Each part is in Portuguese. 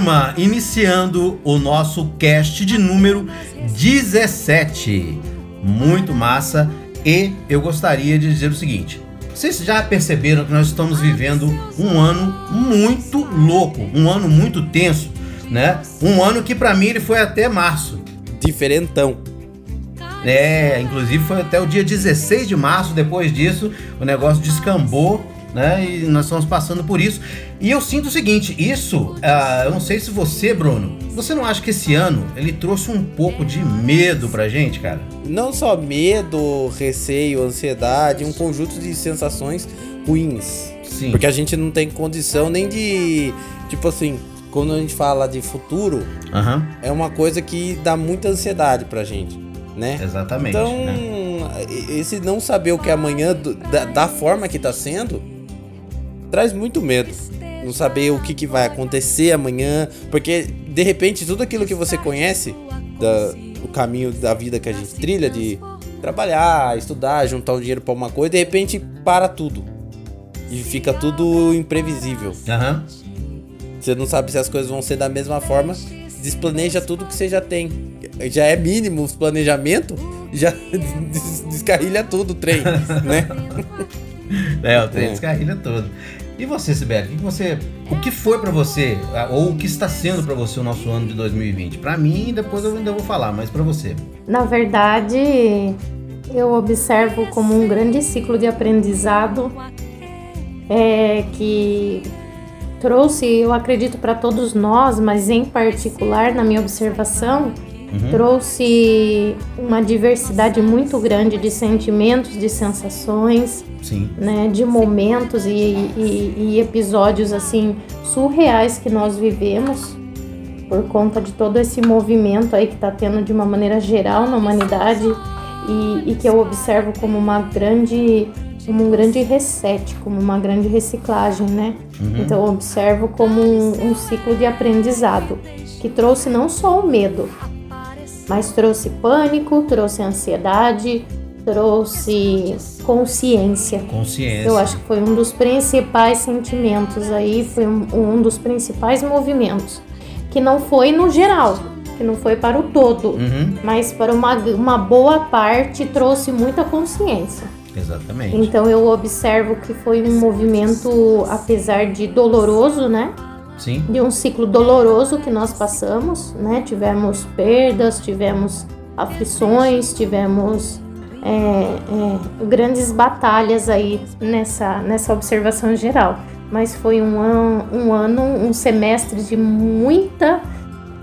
Batman? Iniciando o nosso cast de número 17. Muito massa e eu gostaria de dizer o seguinte: vocês já perceberam que nós estamos vivendo um ano muito louco, um ano muito tenso, né? Um ano que pra mim ele foi até março. Diferentão. É, inclusive foi até o dia 16 de março, depois disso o negócio descambou, né? E nós estamos passando por isso. E eu sinto o seguinte, isso, ah, eu não sei se você, Bruno, você não acha que esse ano ele trouxe um pouco de medo pra gente, cara? Não só medo, receio, ansiedade, um conjunto de sensações ruins. Sim. Porque a gente não tem condição nem de. Tipo assim, quando a gente fala de futuro, é uma coisa que dá muita ansiedade pra gente, né? exatamente. Então, né? esse não saber o que é amanhã, da, da forma que tá sendo, traz muito medo. Não saber o que, que vai acontecer amanhã, porque de repente tudo aquilo que você conhece, da, o caminho da vida que a gente trilha, de trabalhar, estudar, juntar um dinheiro pra uma coisa, de repente para tudo. E fica tudo imprevisível. Aham. Você não sabe se as coisas vão ser da mesma forma. Desplaneja tudo que você já tem. Já é mínimo os planejamento, já des- descarrilha tudo o trem, né? É, o trem É. descarrilha todo. E você, Sibeli, o que você, o que foi pra você, ou o que está sendo pra você o nosso ano de 2020? Pra mim, depois eu ainda vou falar, mas pra você. Na verdade, eu observo como um grande ciclo de aprendizado é, que trouxe, eu acredito, para todos nós, mas em particular, na minha observação, trouxe uma diversidade muito grande de sentimentos, de sensações, Sim. né, de momentos e, e- e episódios assim surreais que nós vivemos por conta de todo esse movimento aí que está tendo de uma maneira geral na humanidade e, e que eu observo como uma grande como um grande reset, como uma grande reciclagem, né? Então eu observo como um, um ciclo de aprendizado que trouxe não só o medo, mas trouxe pânico, trouxe ansiedade, trouxe consciência. Consciência. Eu acho que foi um dos principais sentimentos aí, foi um, um dos principais movimentos. Que não foi no geral, que não foi para o todo, Uhum, mas para uma, uma boa parte trouxe muita consciência. exatamente. Então eu observo que foi um movimento, apesar de doloroso, né? Sim. de um ciclo doloroso que nós passamos, né? Tivemos perdas, tivemos aflições, tivemos é, é, grandes batalhas aí nessa, nessa observação geral. Mas foi um ano, um ano, um semestre de muita,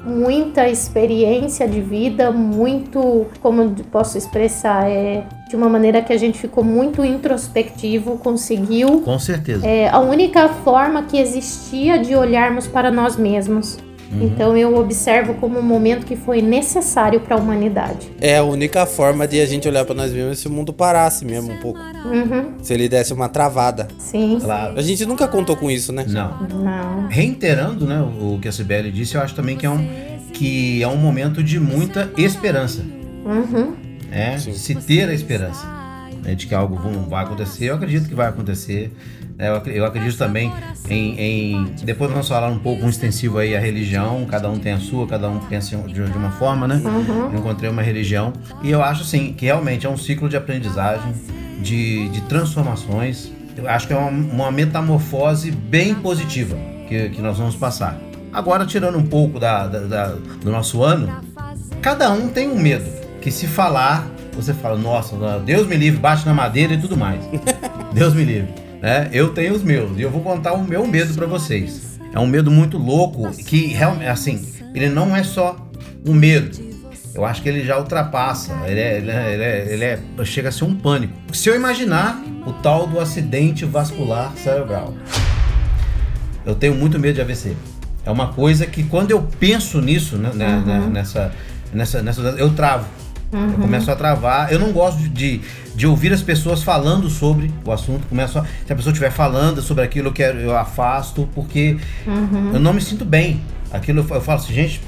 muita experiência de vida, muito, como posso expressar, é, de uma maneira que a gente ficou muito introspectivo, conseguiu Com certeza. é a única forma que existia de olharmos para nós mesmos. Então eu observo como um momento que foi necessário para a humanidade. É a única forma de a gente olhar pra nós mesmos se o mundo parasse mesmo um pouco. Uhum, Se ele desse uma travada. sim. Claro. A gente nunca contou com isso, né? Não. Não. Reiterando, né, o que a Sibeli disse, eu acho também que é um que é um momento de muita esperança, Uhum, é, Sim. se ter a esperança né, de que algo vai acontecer. Eu acredito que vai acontecer. Né, eu, ac- eu acredito também em, em- depois vamos falar um pouco um extensivo aí a religião. Cada um tem a sua, cada um pensa de, uma forma, né? uhum. Eu encontrei uma religião e eu acho assim que realmente é um ciclo de aprendizagem, de, de transformações. Eu acho que é uma, uma metamorfose bem positiva que, que nós vamos passar. Agora, tirando um pouco da, da- da- do nosso ano, cada um tem um medo. Que se falar, você fala, nossa, Deus me livre, bate na madeira e tudo mais. Deus me livre. Né? Eu tenho os meus e eu vou contar o meu medo pra vocês. É um medo muito louco que realmente, assim, ele não é só um medo. Eu acho que ele já ultrapassa. Ele, é, ele, é, ele, é, ele é- chega a ser um pânico. Se eu imaginar o tal do acidente vascular cerebral, eu tenho muito medo de AVC. É uma coisa que quando eu penso nisso, né, né, né, nessa, nessa, nessa, eu travo. Eu começo a travar. Eu não gosto de, de, de ouvir as pessoas falando sobre o assunto. Começo a, se a pessoa estiver falando sobre aquilo, eu, quero, eu afasto, porque eu não me sinto bem. Aquilo eu falo assim, gente,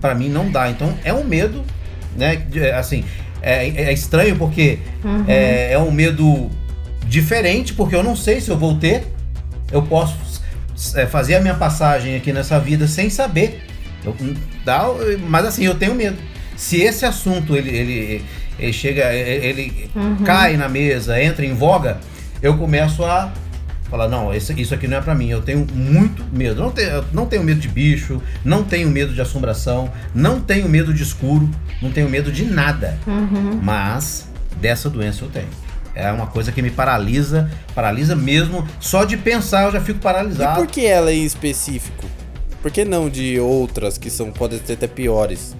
para mim não dá. Então é um medo, né? Assim, é, é estranho porque Uhum. é, é um medo diferente, porque eu não sei se eu vou ter. Eu posso é, fazer a minha passagem aqui nessa vida sem saber. Eu- dá, mas assim, eu tenho medo. Se esse assunto ele, ele, ele chega, ele Uhum. cai na mesa, entra em voga, eu começo a falar, não, esse- isso aqui não é pra mim. Eu tenho muito medo. Não tenho, não tenho medo de bicho, não tenho medo de assombração, não tenho medo de escuro, não tenho medo de nada. Uhum. Mas dessa doença eu tenho. É uma coisa que me paralisa, paralisa mesmo. Só de pensar eu já fico E paralisado. por que ela em específico? Por que não de outras que são podem ser até piores?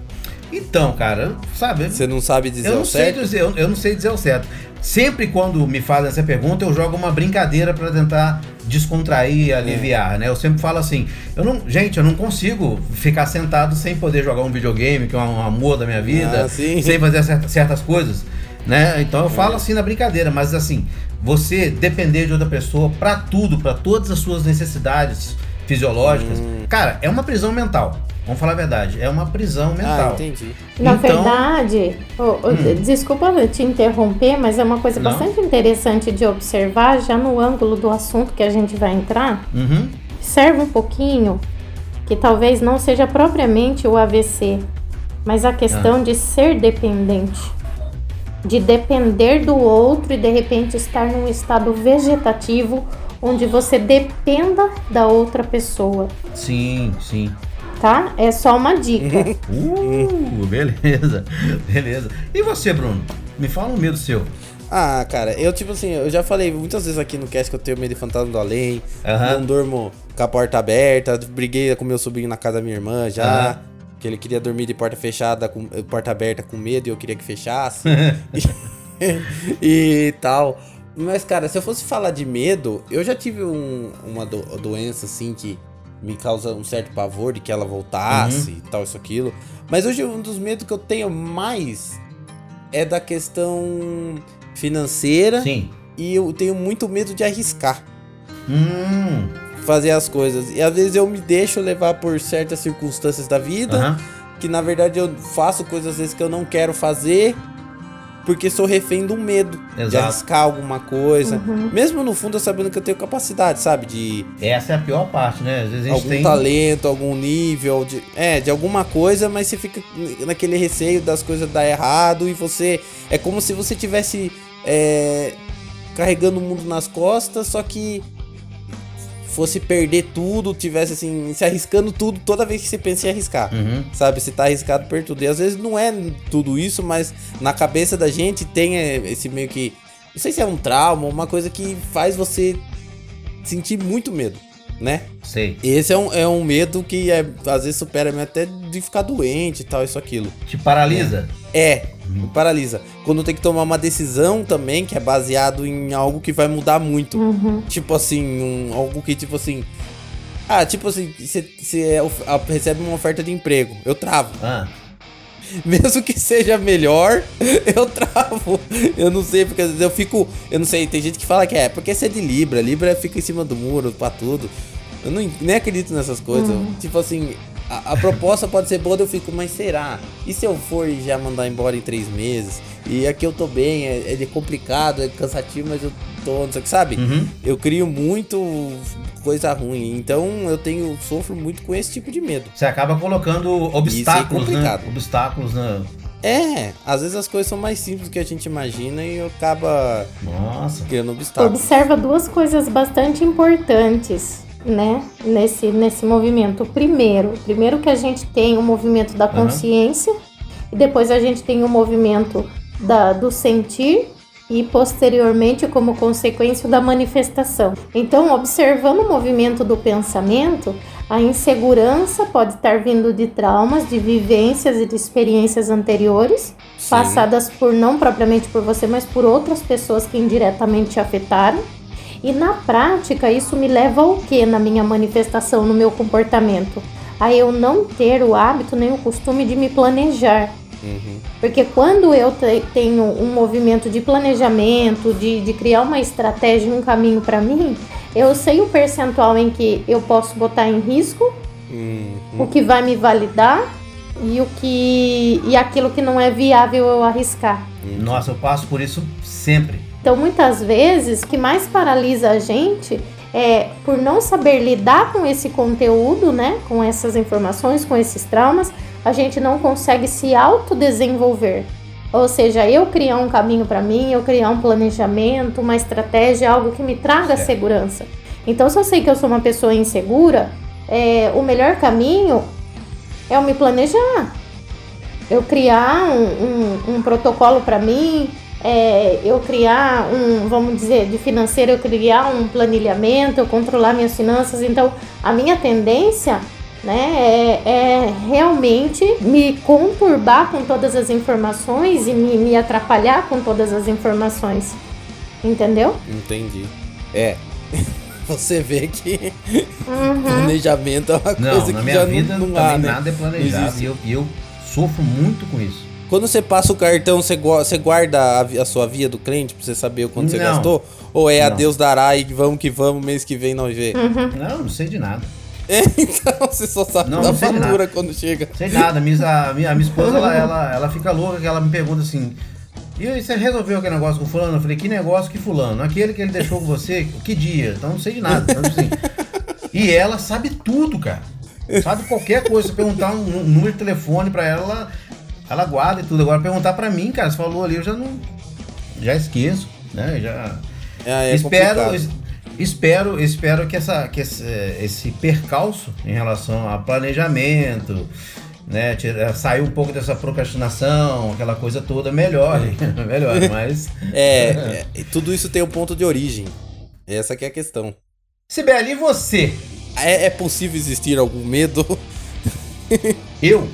Então, cara, sabe? Você não sabe dizer Eu ao não sei certo? dizer, eu, eu não sei dizer o certo. Sempre quando me fazem essa pergunta, eu jogo uma brincadeira pra tentar descontrair, aliviar, né? Eu sempre falo assim, eu não, gente, eu não consigo ficar sentado sem poder jogar um videogame, que é um amor da minha vida, Ah, sem fazer certa- certas coisas, né? Então eu falo assim na brincadeira, mas assim, você depender de outra pessoa pra tudo, pra todas as suas necessidades fisiológicas, Hum. cara, é uma prisão mental. Vamos falar a verdade, é uma prisão mental. Ah, entendi. Na Então- verdade, ô, ô, Hum. desculpa te interromper, mas é uma coisa Não. bastante interessante de observar, já no ângulo do assunto que a gente vai entrar. Uhum. Observa um pouquinho que talvez não seja propriamente o AVC, mas a questão Ah. de ser dependente. De depender do outro e de repente estar num estado vegetativo onde você dependa da outra pessoa, Sim, sim. tá? É só uma dica. Uh, beleza, beleza. E você, Bruno? Me fala um medo seu. Ah, cara, eu tipo assim, eu já falei muitas vezes aqui no cast que eu tenho medo de fantasma do além, Aham. não durmo com a porta aberta, briguei com meu sobrinho na casa da minha irmã já, Aham. que ele queria dormir de porta fechada, com porta aberta com medo e eu queria que fechasse. e tal. Mas, cara, se eu fosse falar de medo, eu já tive um- uma do- doença assim que me causa um certo pavor de que ela voltasse e tal, isso, aquilo. Mas hoje um dos medos que eu tenho mais é da questão financeira Sim. e eu tenho muito medo de arriscar Hum. fazer as coisas. E às vezes eu me deixo levar por certas circunstâncias da vida, Aham. que na verdade eu faço coisas às vezes que eu não quero fazer, porque sou refém do medo de Exato. arriscar alguma coisa. Uhum. Mesmo no fundo eu sabendo que eu tenho capacidade, sabe? De Essa é a pior parte, né? Às vezes a gente algum tem. talento, algum nível, de, é, de alguma coisa, mas você fica naquele receio das coisas dar errado e você. É como se você tivesse é, carregando o mundo nas costas, só que fosse perder tudo, tivesse assim, se arriscando tudo toda vez que você pensa em arriscar. Uhum. Sabe, você tá arriscado por tudo. E às vezes não é tudo isso, mas na cabeça da gente tem é, esse meio que. Não sei se é um trauma, uma coisa que faz você sentir muito medo, né? Sei. Esse é um, é um medo que é, às vezes supera até de ficar doente e tal, isso, aquilo. Te paralisa? É, paralisa. Quando tem que tomar uma decisão também, que é baseado em algo que vai mudar muito. Uhum. Tipo assim, um, algo que tipo assim. Ah, tipo assim, você recebe uma oferta de emprego, eu travo. Ah. Mesmo que seja melhor, eu travo. Eu não sei, porque às vezes eu fico. Eu não sei, tem gente que fala que é, porque você é de Libra, Libra fica em cima do muro pra tudo. Eu não, nem acredito nessas coisas. Tipo assim, a, a proposta pode ser boa, eu fico, mas será? E se eu for e já mandar embora em três meses? E aqui eu tô bem, é, é complicado, é cansativo, mas eu tô, não sei o que, sabe? Uhum. Eu crio muito coisa ruim. Então eu tenho, sofro muito com esse tipo de medo. Você acaba colocando obstáculos, né? complicado. Obstáculos na. É, às vezes as coisas são mais simples do que a gente imagina e acaba Nossa. criando obstáculos. Observa duas coisas bastante importantes, né, nesse, nesse movimento. Primeiro, primeiro que a gente tem o movimento da consciência e depois a gente tem o movimento da, do sentir e posteriormente como consequência da manifestação. Então, observando o movimento do pensamento, a insegurança pode estar vindo de traumas, de vivências e de experiências anteriores, Sim. passadas por não propriamente por você, mas por outras pessoas que indiretamente te afetaram. E na prática, isso me leva ao que na minha manifestação, no meu comportamento? A eu não ter o hábito nem o costume de me planejar. Uhum. Porque quando eu te- tenho um movimento de planejamento, de, de criar uma estratégia, um caminho para mim, eu sei o percentual em que eu posso botar em risco, Uhum. o que vai me validar e o que e aquilo que não é viável eu arriscar. Nossa, eu passo por isso sempre. Então, muitas vezes, o que mais paralisa a gente é por não saber lidar com esse conteúdo, né, com essas informações, com esses traumas, a gente não consegue se autodesenvolver. Ou seja, eu criar um caminho para mim, eu criar um planejamento, uma estratégia, algo que me traga Certo. segurança. Então, se eu sei que eu sou uma pessoa insegura, é, o melhor caminho é eu me planejar. Eu criar um, um- um protocolo para mim, é, eu criar um, vamos dizer, de financeiro, eu criar um planilhamento, eu controlar minhas finanças. Então, a minha tendência né, é, é realmente me conturbar com todas as informações e me, me atrapalhar com todas as informações. Entendeu? Entendi. É. Você vê que Uhum. planejamento é uma Não, coisa na que minha já vida não, não há, né? nada é planejado e eu, e eu sofro muito com isso. Quando você passa o cartão, você, gua- você guarda a, a sua via do cliente pra você saber o quanto você Não. gastou? Ou é a Não. Deus dará e vamos que vamos, mês que vem nós vê? Não, não sei de nada. É, então você só sabe Não, da não sei de fatura quando chega. Sei nada. Minha, a, minha, a minha esposa, ela, ela, ela fica louca que ela me pergunta assim. E aí, você resolveu aquele negócio com fulano? Eu falei, que negócio que fulano? Aquele que ele deixou com você, que dia? Então não sei de nada. Então, assim, e ela sabe tudo, cara. Sabe qualquer coisa. Se perguntar um, um número de telefone pra ela, ela, ela guarda e tudo. Agora perguntar pra mim, cara, você falou ali, eu já não. Já esqueço, né? Já. É, é espero, complicado. espero, espero que, essa, que esse, esse percalço em relação a planejamento, né, tira- sair um pouco dessa procrastinação, aquela coisa toda, melhore, melhore, mas... É, é, tudo isso tem um ponto de origem. Essa que é a questão. Sibeli, e você? É, é possível existir algum medo? Eu,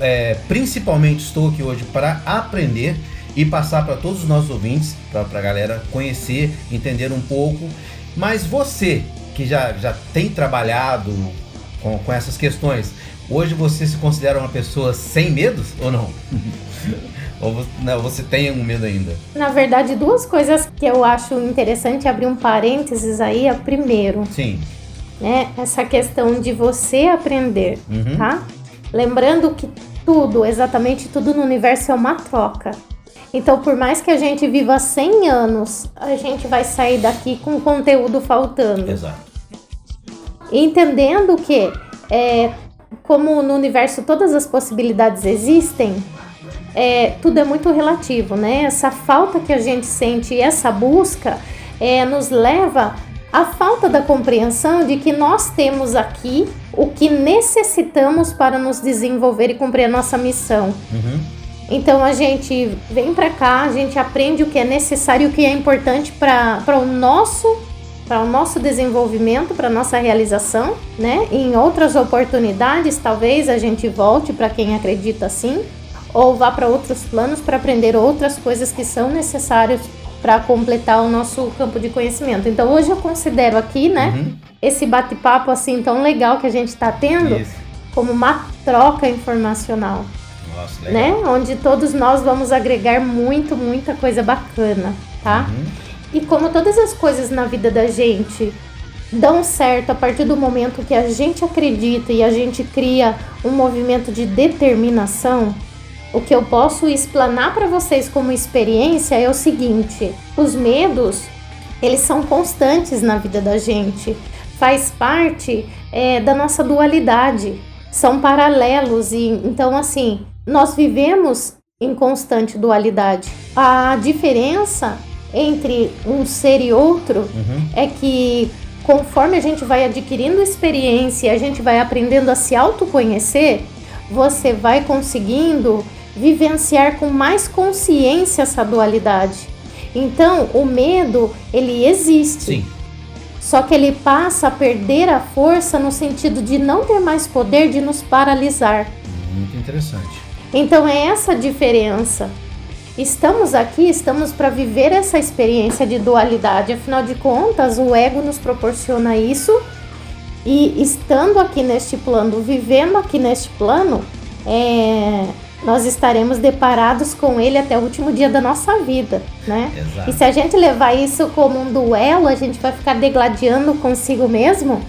é, principalmente, estou aqui hoje para aprender e passar para todos os nossos ouvintes, para a galera conhecer, entender um pouco. Mas você, que já, já tem trabalhado com, com essas questões, hoje você se considera uma pessoa sem medos ou não? ou você, não, você tem algum medo ainda? Na verdade, duas coisas que eu acho interessante abrir um parênteses aí. É primeiro, Sim. né, essa questão de você aprender, Uhum. tá? Lembrando que tudo, exatamente tudo no universo é uma troca. Então, por mais que a gente viva 100 anos, a gente vai sair daqui com conteúdo faltando. Exato. Entendendo que, é, como no universo todas as possibilidades existem, é, tudo é muito relativo, né? Essa falta que a gente sente, e essa busca, é, nos leva à falta da compreensão de que nós temos aqui o que necessitamos para nos desenvolver e cumprir a nossa missão. Uhum. Então a gente vem para cá, a gente aprende o que é necessário, e o que é importante para o nosso para o nosso desenvolvimento, para nossa realização, né? Em outras oportunidades, talvez a gente volte para quem acredita assim, ou vá para outros planos para aprender outras coisas que são necessárias para completar o nosso campo de conhecimento. Então hoje eu considero aqui, né, Uhum. esse bate-papo assim tão legal que a gente está tendo Isso. como uma troca informacional Nossa, legal. né? Onde todos nós vamos agregar muito, muita coisa bacana, tá? Uhum. E como todas as coisas na vida da gente dão certo a partir do momento que a gente acredita e a gente cria um movimento de determinação, o que eu posso explanar para vocês como experiência é o seguinte: os medos, eles são constantes na vida da gente, faz parte é, da nossa dualidade, são paralelos e então assim nós vivemos em constante dualidade. A diferença entre um ser e outro Uhum. é que conforme a gente vai adquirindo experiência, a gente vai aprendendo a se autoconhecer, você vai conseguindo vivenciar com mais consciência essa dualidade. Então, o medo, ele existe. Sim. Só que ele passa a perder a força no sentido de não ter mais poder de nos paralisar. Muito interessante. Então é essa a diferença. Estamos aqui, estamos para viver essa experiência de dualidade. Afinal de contas, o ego nos proporciona isso. E estando aqui neste plano, vivendo aqui neste plano, é, nós estaremos deparados com ele até o último dia da nossa vida, né? Exato. E se a gente levar isso como um duelo, a gente vai ficar degladiando consigo mesmo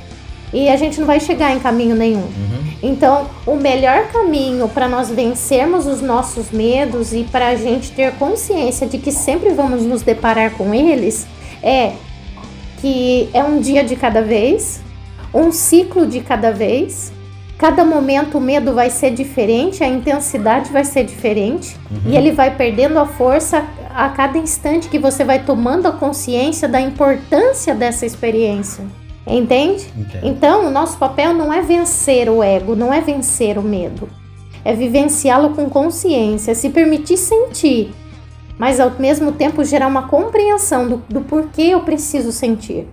e a gente não vai chegar em caminho nenhum. Uhum. Então, o melhor caminho para nós vencermos os nossos medos e para a gente ter consciência de que sempre vamos nos deparar com eles é que é um dia de cada vez, um ciclo de cada vez. Cada momento o medo vai ser diferente, a intensidade vai ser diferente e ele vai perdendo a força a cada instante que você vai tomando a consciência da importância dessa experiência. Entende? Entendo. Então, o nosso papel não é vencer o ego, não é vencer o medo. É vivenciá-lo com consciência, se permitir sentir, mas ao mesmo tempo gerar uma compreensão do, do porquê eu preciso sentir.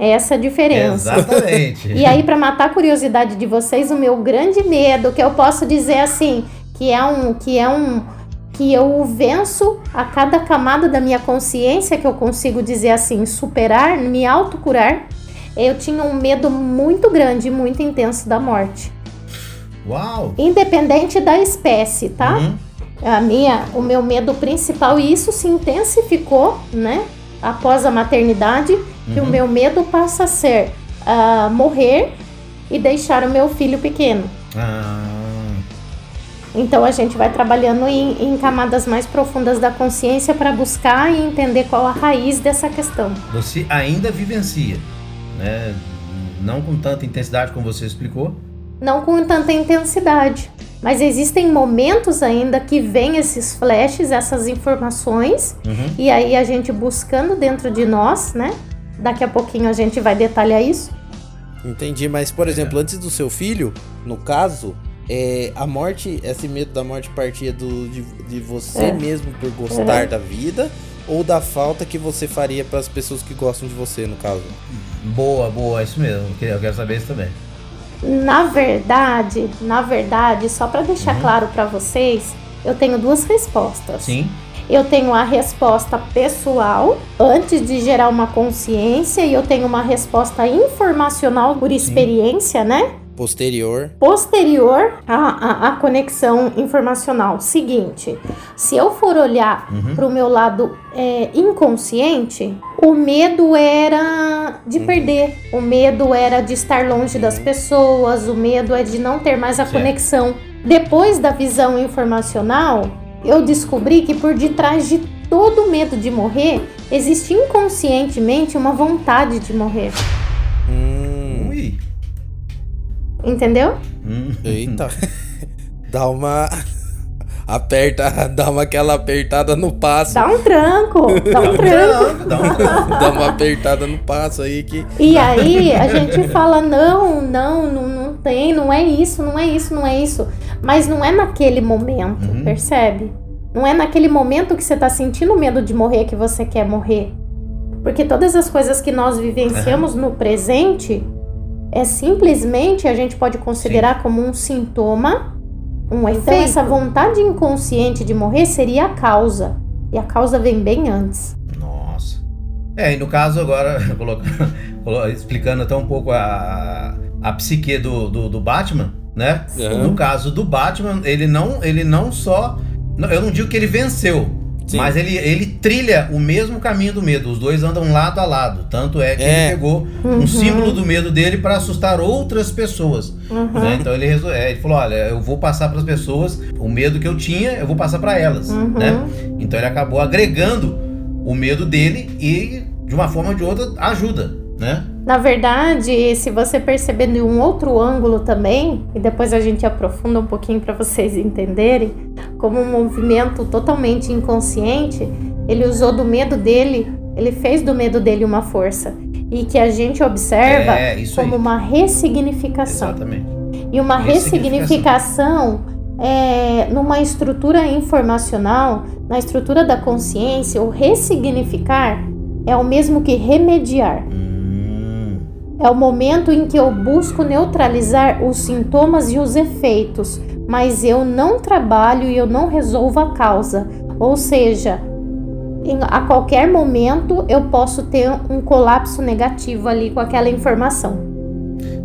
É essa a diferença. Exatamente. E aí, para matar a curiosidade de vocês, o meu grande medo, que eu posso dizer assim, que é um, que é um, que eu venço a cada camada da minha consciência, que eu consigo dizer assim, superar, me autocurar. Eu tinha um medo muito grande, muito intenso da morte, Uau! independente da espécie, tá? Uhum. A minha, o meu medo principal e isso se intensificou, né? Após a maternidade, que o Uhum. meu medo passa a ser ah, morrer e deixar o meu filho pequeno. Ah, Então a gente vai trabalhando em, em camadas mais profundas da consciência para buscar e entender qual a raiz dessa questão. você ainda vivencia, né? Não com tanta intensidade como você explicou. Não com tanta intensidade, mas existem momentos ainda que vêm esses flashes, essas informações, Uhum. e aí a gente buscando dentro de nós, né? Daqui a pouquinho a gente vai detalhar isso. Entendi, mas por exemplo, antes do seu filho, no caso, é, a morte, esse medo da morte partia do, de, de você É. mesmo por gostar da vida ou da falta que você faria para as pessoas que gostam de você, no caso? Boa, boa, é isso mesmo. Eu quero- Eu quero saber isso também. Na verdade, na verdade, só para deixar claro para vocês, eu tenho duas respostas. Sim. Eu tenho a resposta pessoal, antes de gerar uma consciência, e eu tenho uma resposta informacional por experiência, né? Posterior. Posterior à, à, à conexão informacional. Seguinte, se eu for olhar Uhum. para o meu lado é, inconsciente, o medo era de perder, o medo era de estar longe das pessoas, o medo é de não ter mais a Certo. conexão. Depois da visão informacional, eu descobri que por detrás de todo o medo de morrer, existe inconscientemente uma vontade de morrer. Hum, Ui. Entendeu? Hum. eita. dá uma. Aperta, dá uma aquela apertada no passo. Dá um tranco, dá um tranco. Dá um- Dá uma apertada no passo aí que. E aí a gente fala, não, não, não, não tem, não é isso, não é isso, não é isso. Mas não é naquele momento, Uhum. percebe? Não é naquele momento que você tá sentindo medo de morrer que você quer morrer. Porque todas as coisas que nós vivenciamos no presente é simplesmente a gente pode considerar como um sintoma, um efeito. Então, essa vontade inconsciente de morrer seria a causa. E a causa vem bem antes. Nossa. É, e no caso agora, explicando até um pouco a, a psique do, do, do Batman, né? Uhum. No caso do Batman, ele não, ele não só. Eu não digo que ele venceu, Sim. mas ele, ele trilha o mesmo caminho do medo. Os dois andam lado a lado. Tanto é que É. ele pegou Uhum. um símbolo do medo dele para assustar outras pessoas. Uhum. né? Então ele, resol- é, ele falou: olha, eu vou passar para as pessoas o medo que eu tinha, eu vou passar para elas. Uhum. Né? Então ele acabou agregando o medo dele e, de uma forma ou de outra, ajuda. Né? Na verdade, se você perceber de um outro ângulo também, e depois a gente aprofunda um pouquinho para vocês entenderem, como um movimento totalmente inconsciente, ele usou do medo dele, ele fez do medo dele uma força. E que a gente observa É, isso como aí. uma ressignificação. Exatamente. E uma Ressignificação. ressignificação é, numa estrutura informacional, na estrutura da consciência, o ressignificar é o mesmo que remediar. Hum, É o momento em que eu busco neutralizar os sintomas e os efeitos, mas eu não trabalho e eu não resolvo a causa. Ou seja, em- a qualquer momento eu posso ter um colapso negativo ali com aquela informação.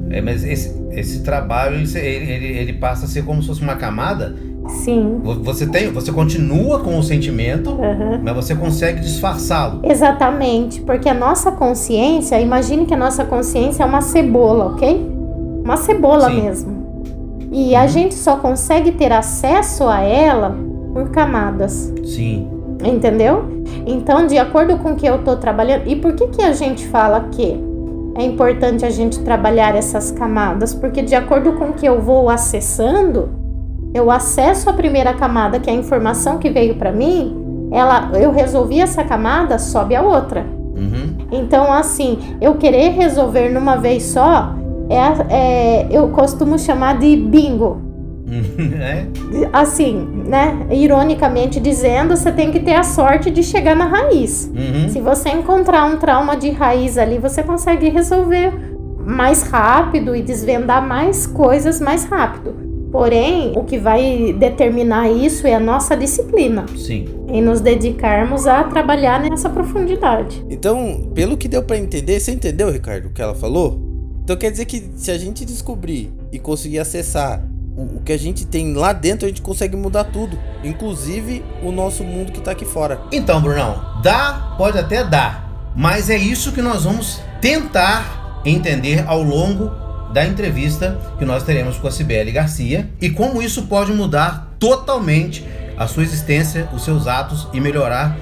é, mas esse, esse trabalho ele, ele, ele, passa a ser como se fosse uma camada. Sim. Vo- Você tem, você continua com o sentimento, aham. mas você consegue disfarçá-lo. Exatamente, porque a nossa consciência, imagine que a nossa consciência é uma cebola, ok? Uma cebola Sim. mesmo. E a gente só consegue ter acesso a ela por camadas. Sim. Entendeu? Então, de acordo com o que eu estou trabalhando, e por que, que a gente fala que é importante a gente trabalhar essas camadas? Porque de acordo com o que eu vou acessando, eu acesso a primeira camada, que é a informação que veio para mim, ela, eu resolvi essa camada, sobe a outra. Uhum. Então, assim, eu querer resolver numa vez só, é, é eu costumo chamar de bingo. é? Assim, né? Ironicamente dizendo, você tem que ter a sorte de chegar na raiz. Uhum. Se você encontrar um trauma de raiz ali, você consegue resolver mais rápido e desvendar mais coisas mais rápido. Porém, o que vai determinar isso é a nossa disciplina Sim. em nos dedicarmos a trabalhar nessa profundidade. Então, pelo que deu pra entender, você entendeu, Ricardo, o que ela falou? Então quer dizer que se a gente descobrir e conseguir acessar o, o que a gente tem lá dentro, a gente consegue mudar tudo, inclusive o nosso mundo que tá aqui fora. Então, Brunão, dá, pode até dar, mas é isso que nós vamos tentar entender ao longo da entrevista que nós teremos com a Cibele Garcia e como isso pode mudar totalmente a sua existência, os seus atos e melhorar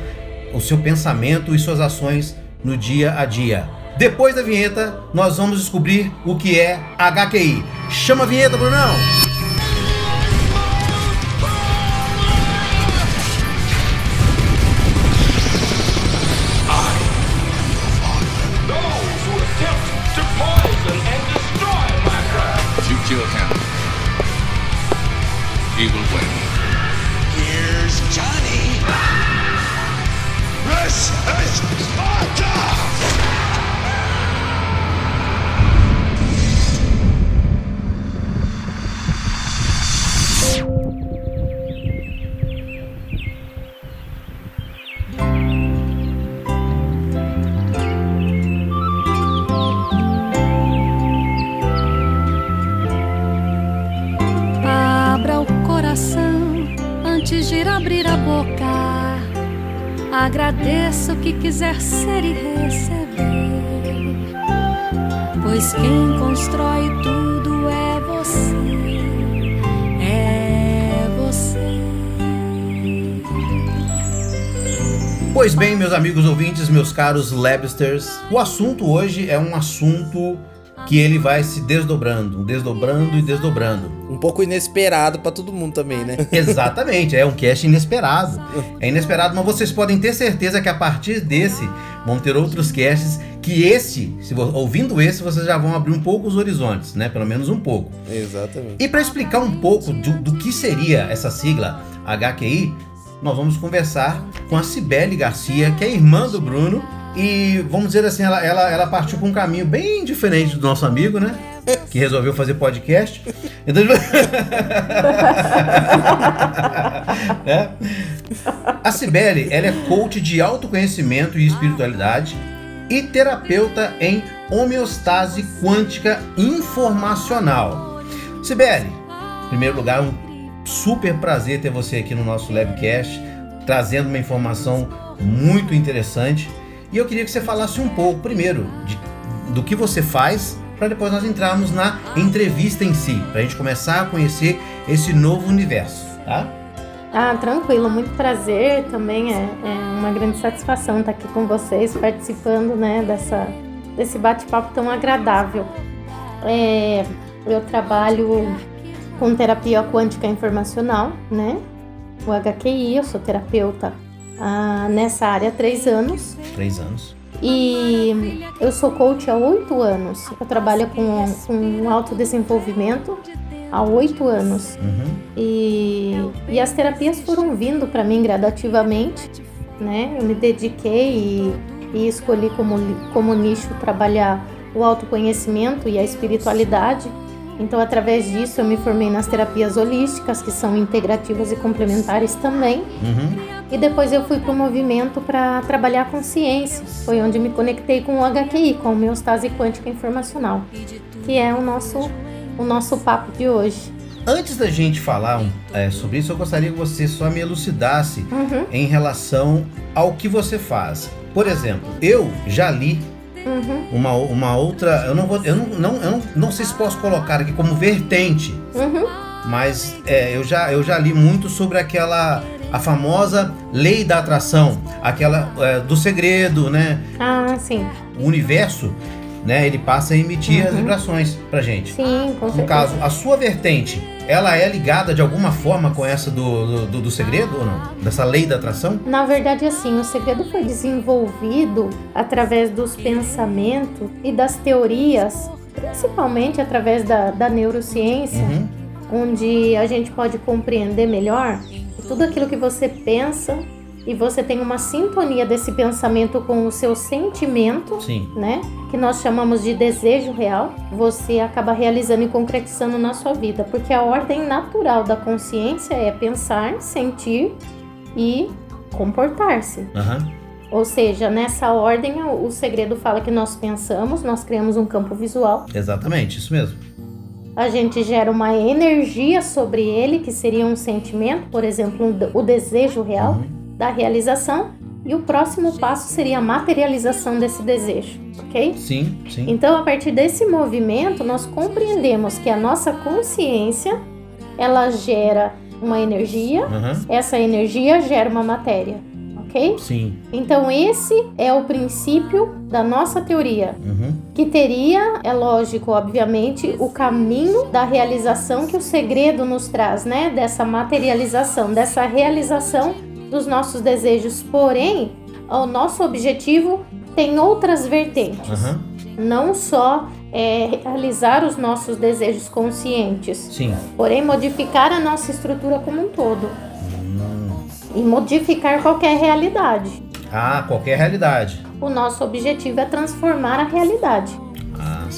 o seu pensamento e suas ações no dia a dia. Depois da vinheta, nós vamos descobrir o que é HQI. Chama a vinheta, Brunão! Meus caros Labsters, o assunto hoje é um assunto que ele vai se desdobrando, desdobrando e desdobrando. Um pouco inesperado pra todo mundo também, né? Exatamente, é um cast inesperado. É inesperado, mas vocês podem ter certeza que a partir desse vão ter outros casts que esse, se ouvindo esse, vocês já vão abrir um pouco os horizontes, né? Pelo menos um pouco. Exatamente. E para explicar um pouco do, do que seria essa sigla HQI, nós vamos conversar com a Cibele Garcia, que é irmã do Bruno. E vamos dizer assim, ela, ela, ela partiu para um caminho bem diferente do nosso amigo, né? Que resolveu fazer podcast. Então, É. A Cibele, ela é coach de autoconhecimento e espiritualidade e terapeuta em homeostase quântica informacional. Sibeli, em primeiro lugar, um super prazer ter você aqui no nosso Labcast, trazendo uma informação muito interessante. E eu queria que você falasse um pouco, primeiro, de- do que você faz, para depois nós entrarmos na entrevista em si, para a gente começar a conhecer esse novo universo, tá? Ah, tranquilo, muito prazer. Também é, é uma grande satisfação estar aqui com vocês, participando né, dessa, desse bate-papo tão agradável. É, eu trabalho com terapia quântica informacional, né? O HQI, eu sou terapeuta ah, nessa área há três anos. Três anos. E eu sou coach há oito anos. Eu trabalho com, com autodesenvolvimento há oito anos. Uhum. E, e as terapias foram vindo para mim gradativamente, né? Eu me dediquei e, e escolhi como, como nicho trabalhar o autoconhecimento e a espiritualidade. Então, através disso, eu me formei nas terapias holísticas, que são integrativas e complementares também. Uhum. E depois eu fui para o movimento para trabalhar a consciência. Foi onde me conectei com o HQI, com a homeostase quântica informacional, que é o nosso, o nosso papo de hoje. Antes da gente falar é, sobre isso, eu gostaria que você só me elucidasse Uhum, em relação ao que você faz. Por exemplo, eu já li uhum, uma, uma outra. Eu não vou. Eu não, não, eu não, não sei se posso colocar aqui como vertente uhum. mas é, eu, já, eu já li muito sobre aquela a famosa lei da atração, aquela é, do segredo, né? Ah, sim. O universo, né? Ele passa a emitir as vibrações pra gente. Sim, com No certeza. caso, a sua vertente, ela é ligada de alguma forma com essa do, do, do- do segredo ou não? Dessa lei da atração? Na verdade, assim, o segredo foi desenvolvido através dos pensamentos e das teorias, principalmente através da, da neurociência, Uhum. onde a gente pode compreender melhor tudo aquilo que você pensa e você tem uma sintonia desse pensamento com o seu sentimento, Sim. né? Que nós chamamos de desejo real, você acaba realizando e concretizando na sua vida, porque a ordem natural da consciência é pensar, sentir e comportar-se. Aham. Ou seja, nessa ordem, o segredo fala que nós pensamos, nós criamos um campo visual, Exatamente, isso mesmo. a gente gera uma energia sobre ele, que seria um sentimento, por exemplo, um o desejo real da realização, e o próximo passo seria a materialização desse desejo, ok? Sim, sim. Então, a partir desse movimento, nós compreendemos que a nossa consciência, ela gera uma energia, Aham. essa energia gera uma matéria, ok? Sim. Então, esse é o princípio da nossa teoria, Uhum. que teria, é lógico, obviamente, o caminho da realização que o segredo nos traz, né? Dessa materialização, dessa realização dos nossos desejos. Porém, o nosso objetivo tem outras vertentes Aham. não só é, realizar os nossos desejos conscientes, Sim. porém modificar a nossa estrutura como um todo Hum. e modificar qualquer realidade. Ah, qualquer realidade. O nosso objetivo é transformar a realidade,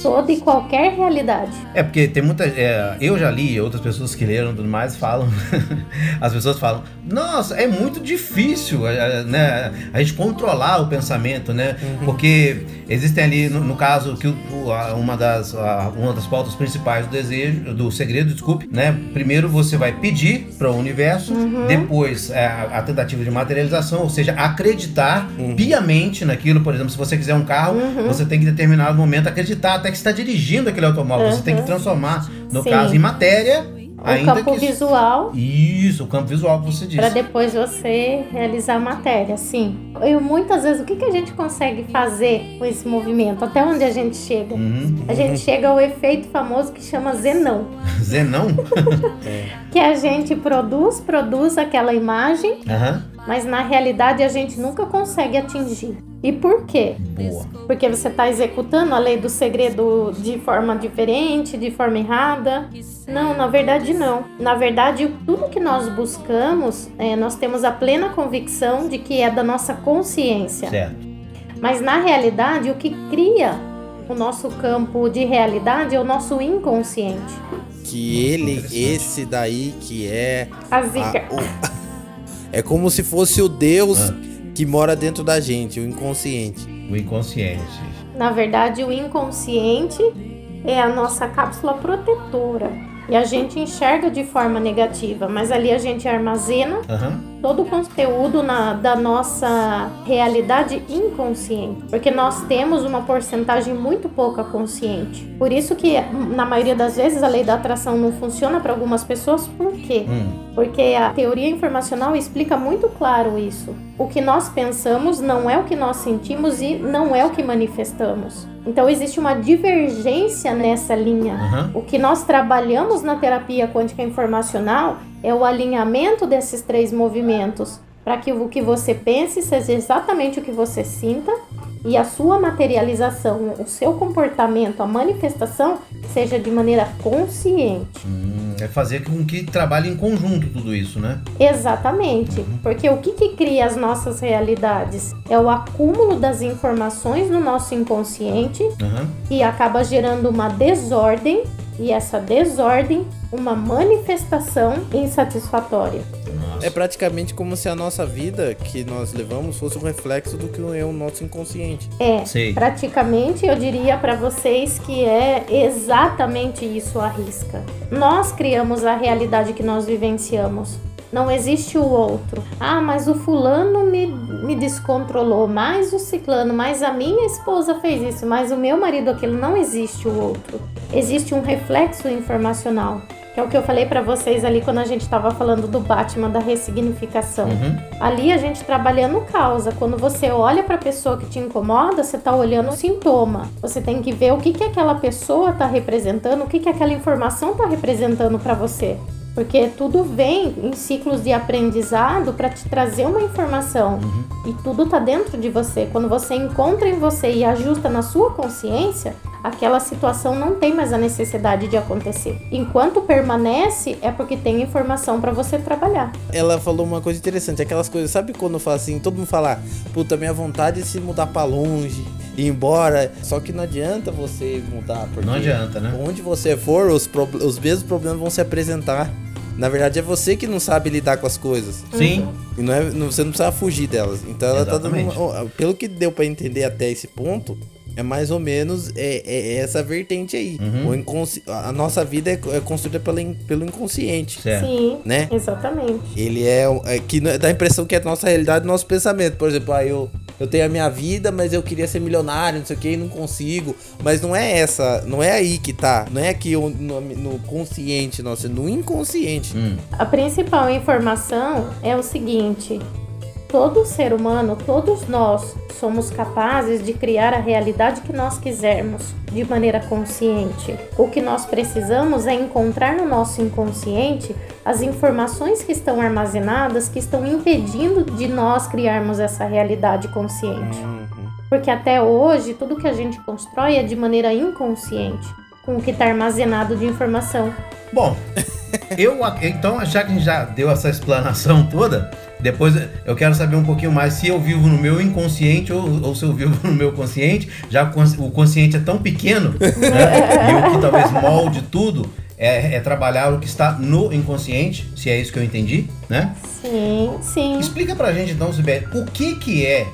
Toda e qualquer realidade. É porque tem muita. é, eu já li, outras pessoas que leram e tudo mais falam. as pessoas falam, nossa, é muito difícil é, né, a gente controlar o pensamento, né? Porque existem ali, no, no caso, que o- o- a- uma, das, a- uma das pautas principais do desejo, do segredo, desculpe, né? Primeiro você vai pedir para o universo, depois é, a, a tentativa de materialização, ou seja, acreditar piamente naquilo. Por exemplo, se você quiser um carro, você tem que em determinado momento acreditar até que está dirigindo aquele automóvel. Você tem que transformar, no Sim. caso, em matéria, O ainda campo que visual isso, o campo visual que você disse. para depois você realizar a matéria, sim. Eu muitas vezes o que, que a gente consegue fazer com esse movimento? Até onde a gente chega? Uhum. A gente chega ao efeito famoso que chama Zenão. Zenão? que a gente produz, produz aquela imagem, Aham. mas na realidade a gente nunca consegue atingir. E por quê? Boa. Porque você está executando a lei do segredo de forma diferente, de forma errada? Não, na verdade não. Na verdade, tudo que nós buscamos, é, nós temos a plena convicção de que é da nossa consciência. Certo. Mas na realidade, o que cria o nosso campo de realidade é o nosso inconsciente. Que ele, esse daí que é. A a- zica. o- é como se fosse o Deus Ah. Que mora dentro da gente, o inconsciente. O inconsciente. Na verdade, o inconsciente é a nossa cápsula protetora. E a gente enxerga de forma negativa, mas ali a gente armazena Aham. todo o conteúdo na- da nossa realidade inconsciente. Porque nós temos uma porcentagem muito pouca consciente. Por isso que, na maioria das vezes, a lei da atração não funciona para algumas pessoas. Por quê? Hum. Porque a teoria informacional explica muito claro isso. O que nós pensamos não é o que nós sentimos e não é o que manifestamos. Então existe uma divergência nessa linha. Aham. O que nós trabalhamos na terapia quântica informacional é o alinhamento desses três movimentos para que o que você pense seja exatamente o que você sinta e a sua materialização, o seu comportamento, a manifestação seja de maneira consciente. Hum, é fazer com que trabalhe em conjunto tudo isso, né? Exatamente, porque o que, que cria as nossas realidades é o acúmulo das informações no nosso inconsciente Aham. e acaba gerando uma desordem e essa desordem uma manifestação insatisfatória. É praticamente como se a nossa vida que nós levamos fosse um reflexo do que é o nosso inconsciente. É, Sei. praticamente eu diria para vocês que é exatamente isso a risca. Nós criamos a realidade que nós vivenciamos. Não existe o outro. Ah, mas o fulano me, me descontrolou, mais o ciclano, mas a minha esposa fez isso, mas o meu marido aquilo. Não existe o outro. Existe um reflexo informacional. Que é o que eu falei pra vocês ali quando a gente tava falando do Batman da ressignificação. Uhum. Ali a gente trabalhando causa. Quando você olha pra pessoa que te incomoda, você tá olhando o sintoma. Você tem que ver o que que aquela pessoa tá representando, o que que aquela informação tá representando pra você. Porque tudo vem em ciclos de aprendizado para te trazer uma informação. E tudo tá dentro de você. Quando você encontra em você e ajusta na sua consciência, aquela situação não tem mais a necessidade de acontecer. Enquanto permanece, é porque tem informação para você trabalhar. Ela falou uma coisa interessante, aquelas coisas, sabe quando fala assim, todo mundo fala, puta, minha vontade é se mudar pra longe, ir embora. Só que não adianta você mudar, porque Não adianta, né? onde você for, os, prob- os mesmos problemas vão se apresentar. Na verdade, é você que não sabe lidar com as coisas. Sim. E não é, não- você não precisa fugir delas. Então ela tá dando. Exatamente. uma- pelo que deu pra entender até esse ponto, é mais ou menos é, é essa vertente aí. Uhum. O inconsci- a nossa vida é, é construída pela in- pelo inconsciente. Certo. Sim, Né? exatamente. Ele é, é que não- dá a impressão que é a nossa realidade, nosso pensamento. Por exemplo, ah, eu, eu tenho a minha vida, mas eu queria ser milionário, não sei o que, e não consigo. Mas não é essa, não é aí que tá. Não é aqui o- no, no consciente nosso, é no inconsciente. Hum. A principal informação é o seguinte: todo ser humano, todos nós, somos capazes de criar a realidade que nós quisermos de maneira consciente. O que nós precisamos é encontrar no nosso inconsciente as informações que estão armazenadas que estão impedindo de nós criarmos essa realidade consciente. Porque até hoje, tudo que a gente constrói é de maneira inconsciente, com o que está armazenado de informação. Bom, eu então, já que a gente já deu essa explanação toda, depois eu quero saber um pouquinho mais se eu vivo no meu inconsciente ou, ou se eu vivo no meu consciente, já que o consciente é tão pequeno, né? E o que talvez molde tudo é, é trabalhar o que está no inconsciente, se é isso que eu entendi, né? Sim, sim. Explica pra gente então, Sibeli, o que que é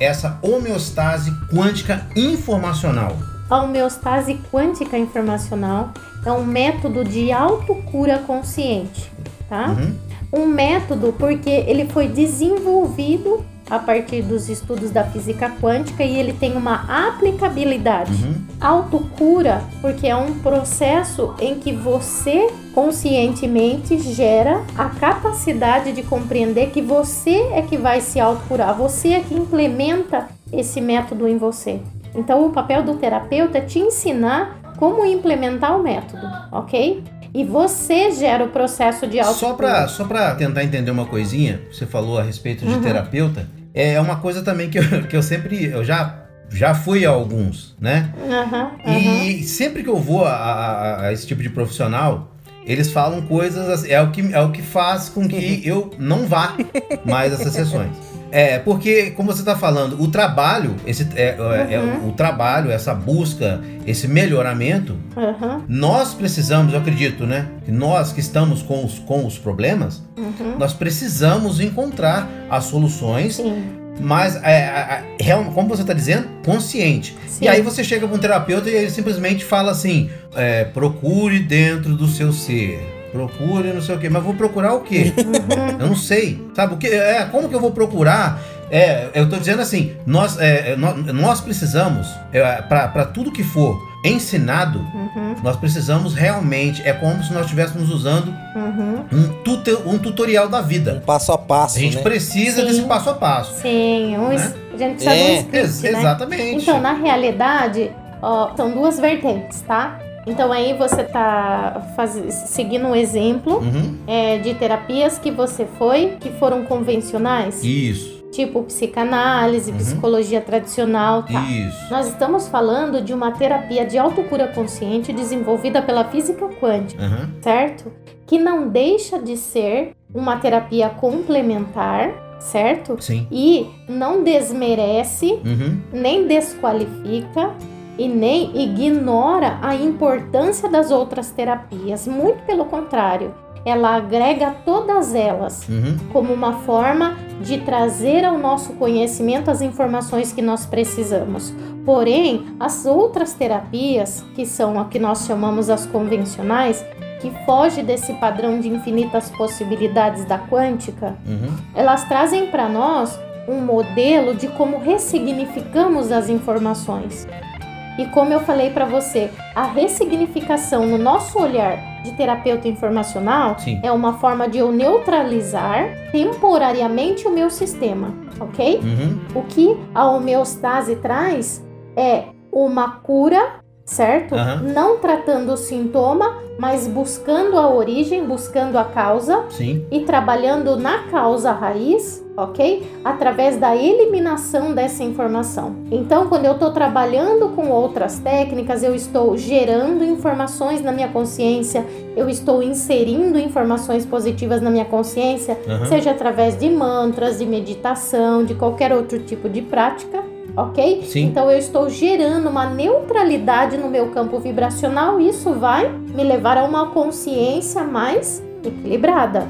essa homeostase quântica informacional? A homeostase quântica informacional é um método de autocura consciente, tá? Uhum. Um método porque ele foi desenvolvido a partir dos estudos da física quântica e ele tem uma aplicabilidade. Uhum. Autocura porque é um processo em que você conscientemente gera a capacidade de compreender que você é que vai se autocurar, você é que implementa esse método em você. Então, o papel do terapeuta é te ensinar como implementar o método, ok? E você gera o processo de autocura. Só pra, só pra tentar entender uma coisinha, você falou a respeito de terapeuta, é uma coisa também que eu, que eu sempre, eu já, já fui a alguns, né? Aham, aham. E sempre que eu vou a, a- a esse tipo de profissional, eles falam coisas é o que, é o que faz com que eu não vá mais essas sessões. É, porque, como você está falando, o trabalho, esse, é, é- é o trabalho, essa busca, esse melhoramento, aham, nós precisamos, eu acredito, né? Que nós que estamos com os, com os problemas, uhum. nós precisamos encontrar as soluções, Sim, mas, é, é, é, como você está dizendo, consciente. sim. E aí você chega para um terapeuta e ele simplesmente fala assim: é, procure dentro do seu ser. Procure não sei o quê. Mas vou procurar o quê? Uhum. Eu não sei. Sabe o que? É, como que eu vou procurar? É, eu tô dizendo assim, nós, é, é, nós, nós precisamos, é, para tudo que for ensinado, Uhum, nós precisamos realmente, é como se nós estivéssemos usando uhum. um, tute- um tutorial da Um vida. passo a passo, A gente né? precisa Sim. desse passo a passo. Sim, um, Né? a gente precisa de É, um script, Ex- né? Exatamente. Então, na realidade, ó, são duas vertentes, tá? Então aí você tá faz... seguindo um exemplo Uhum. é, de terapias que você foi, que foram convencionais, Isso, tipo psicanálise, Uhum. psicologia tradicional, tá? isso. Nós estamos falando de uma terapia de autocura consciente desenvolvida pela física quântica, Aham. certo? Que não deixa de ser uma terapia complementar, certo? Sim. E não desmerece Uhum. nem desqualifica e nem ignora a importância das outras terapias. Muito pelo contrário, ela agrega todas elas Uhum. como uma forma de trazer ao nosso conhecimento as informações que nós precisamos. Porém, as outras terapias, que são a que nós chamamos as convencionais, que foge desse padrão de infinitas possibilidades da quântica, Uhum. elas trazem para nós um modelo de como ressignificamos as informações. E como eu falei para você, a ressignificação no nosso olhar de terapeuta informacional Sim. é uma forma de eu neutralizar temporariamente o meu sistema, ok? Uhum. O que a homeostase traz é uma cura, certo? Aham. Não tratando o sintoma, mas buscando a origem, buscando a causa Sim. e trabalhando na causa raiz, ok? Através da eliminação dessa informação. Então, quando eu estou trabalhando com outras técnicas, eu estou gerando informações na minha consciência, eu estou inserindo informações positivas na minha consciência, Aham. seja através de mantras, de meditação, de qualquer outro tipo de prática, ok? Sim. Então eu estou gerando uma neutralidade no meu campo vibracional isso vai me levar a uma consciência mais equilibrada.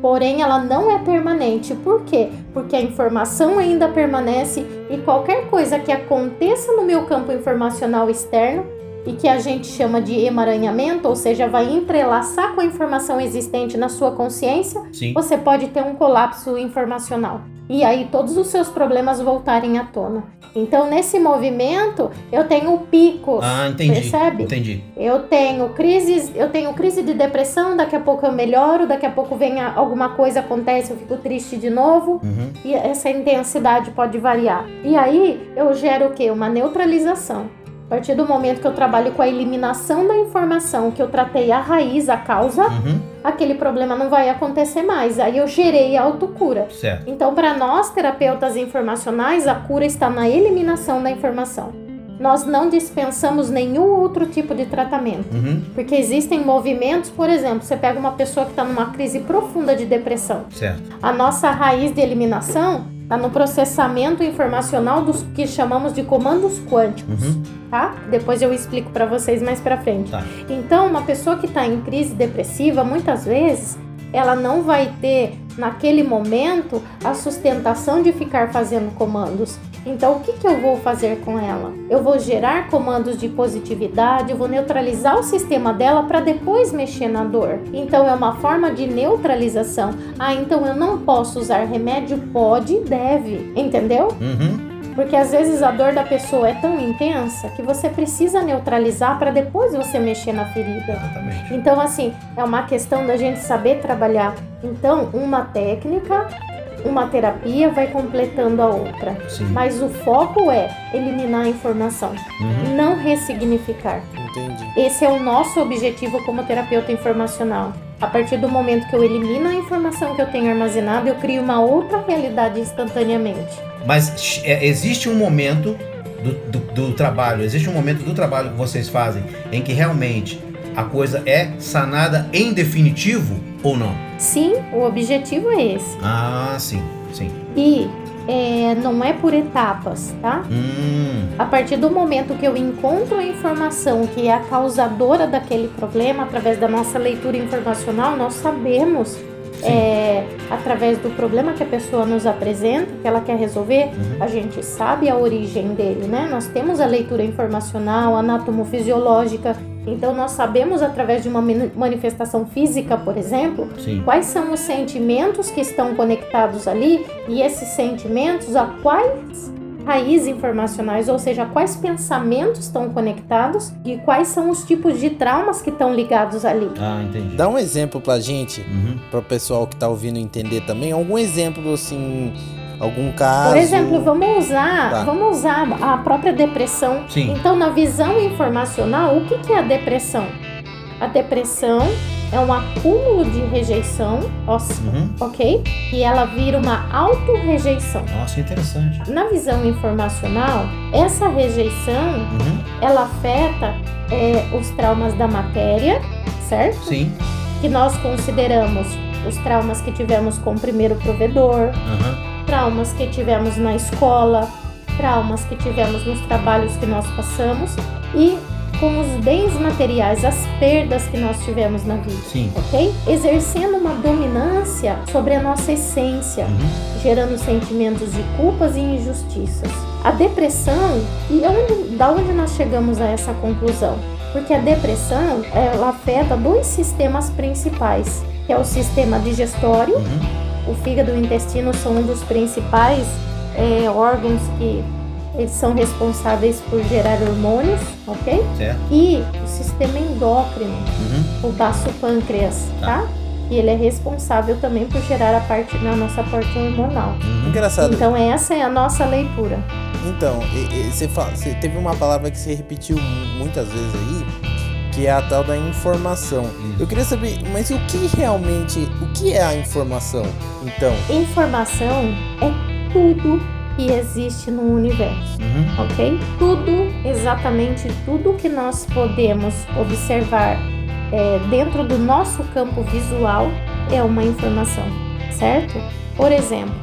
Porém, ela não é permanente. Por quê? Porque a informação ainda permanece e qualquer coisa que aconteça no meu campo informacional externo e que a gente chama de emaranhamento, ou seja, vai entrelaçar com a informação existente na sua consciência, Sim. você pode ter um colapso informacional. E aí todos os seus problemas voltarem à tona. Então, nesse movimento, eu tenho picos. Ah, entendi. Percebe? Entendi. Eu tenho crises, eu tenho crise de depressão, daqui a pouco eu melhoro, daqui a pouco vem a- alguma coisa acontece, eu fico triste de novo. Uhum. E essa intensidade pode variar. E aí eu gero o quê? Uma neutralização. A partir do momento que eu trabalho com a eliminação da informação, que eu tratei a raiz, a causa, Uhum. aquele problema não vai acontecer mais. Aí eu gerei a autocura. Certo. Então, para nós, terapeutas informacionais, a cura está na eliminação da informação. Nós não dispensamos nenhum outro tipo de tratamento. Uhum. Porque existem movimentos, por exemplo, você pega uma pessoa que está numa crise profunda de depressão. Certo. A nossa raiz de eliminação está no processamento informacional dos que chamamos de comandos quânticos, Uhum. tá? Depois eu explico para vocês mais para frente. Tá. Então, uma pessoa que está em crise depressiva, muitas vezes, ela não vai ter naquele momento a sustentação de ficar fazendo comandos. Então, o que, que eu vou fazer com ela? Eu vou gerar comandos de positividade, eu vou neutralizar o sistema dela para depois mexer na dor. Então, é uma forma de neutralização. Ah, então eu não posso usar remédio? Pode e deve, entendeu? Uhum. Porque às vezes a dor da pessoa é tão intensa que você precisa neutralizar para depois você mexer na ferida. Exatamente. Então, assim, é uma questão da gente saber trabalhar. Então, uma técnica, uma terapia vai completando a outra. Sim. Mas o foco é eliminar a informação, Uhum. não ressignificar. Entendi. Esse é o nosso objetivo como terapeuta informacional. A partir do momento que eu elimino a informação que eu tenho armazenada, eu crio uma outra realidade instantaneamente. Mas é, existe um momento do, do, do trabalho, existe um momento do trabalho que vocês fazem em que realmente a coisa é sanada em definitivo ou não? Sim, o objetivo é esse. Ah, sim, sim. E é, não é por etapas, tá? Hum, A partir do momento que eu encontro a informação que é a causadora daquele problema, através da nossa leitura informacional, nós sabemos, é, através do problema que a pessoa nos apresenta, que ela quer resolver, Uhum. a gente sabe a origem dele, né? Nós temos a leitura informacional, anatomofisiológica, então nós sabemos, através de uma mani- manifestação física, por exemplo, sim. quais são os sentimentos que estão conectados ali e esses sentimentos a quais raízes informacionais, ou seja, quais pensamentos estão conectados e quais são os tipos de traumas que estão ligados ali. Ah, entendi. Dá um exemplo pra gente, Uhum. pro pessoal que tá ouvindo entender também. Algum exemplo, assim, algum caso. Por exemplo, vamos usar, Tá. vamos usar a própria depressão. Sim. Então, na visão informacional, o que que é a depressão? A depressão é um acúmulo de rejeição, Uhum. ok? E ela vira uma auto-rejeição. Nossa, interessante. Na visão informacional, essa rejeição Uhum. ela afeta é, os traumas da matéria, certo? Sim. Que nós consideramos os traumas que tivemos com o primeiro provedor, Uhum. Traumas que tivemos na escola, traumas que tivemos nos trabalhos que nós passamos e com os bens materiais, as perdas que nós tivemos na vida, Sim. ok? Exercendo uma dominância sobre a nossa essência Uhum. gerando sentimentos de culpas e injustiças. A depressão, e onde, da onde nós chegamos a essa conclusão? Porque a depressão, ela afeta dois sistemas principais, que é o sistema digestório, Uhum. O fígado e o intestino são um dos principais é, órgãos que eles são responsáveis por gerar hormônios, ok? Certo? E o sistema endócrino, Uhum. o baço pâncreas, tá? E ele é responsável também por gerar a parte na nossa parte hormonal. Uhum. Engraçado. Então essa é a nossa leitura. Então, e- e você fala- você teve uma palavra que você repetiu mu- muitas vezes aí, que é a tal da informação. Eu queria saber, mas o que realmente, o que é a informação? Então, Informação é tudo que existe no universo. Uhum. ok? Tudo, exatamente tudo que nós podemos observar é, dentro do nosso campo visual é uma informação, certo? Por exemplo,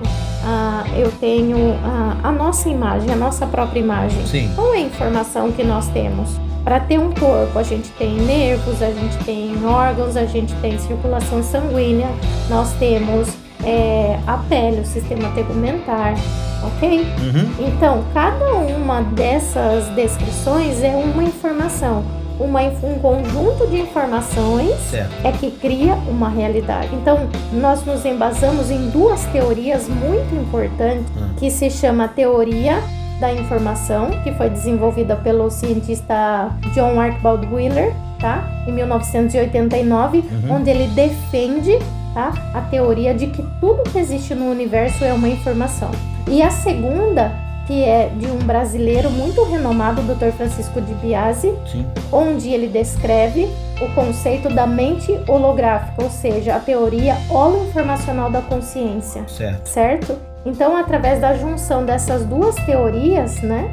ah, eu tenho ah, a nossa imagem, a nossa própria imagem. Sim. Qual é a informação que nós temos? Para ter um corpo, a gente tem nervos, a gente tem órgãos, a gente tem circulação sanguínea, nós temos é, a pele, o sistema tegumentar, ok? Uhum. Então, cada uma dessas descrições é uma informação. Uma, um conjunto de informações Certo. é que cria uma realidade. Então, nós nos embasamos em duas teorias muito importantes, Hum. que se chama teoria da informação, que foi desenvolvida pelo cientista John Archibald Wheeler, tá? Em 1989, Uhum. onde ele defende, tá? A teoria de que tudo que existe no universo é uma informação. E a segunda, que é de um brasileiro muito renomado, o Dr. Francisco de Biasi, Sim. onde ele descreve o conceito da mente holográfica, ou seja, a teoria holoinformacional da consciência, Certo. certo? Então, através da junção dessas duas teorias, né,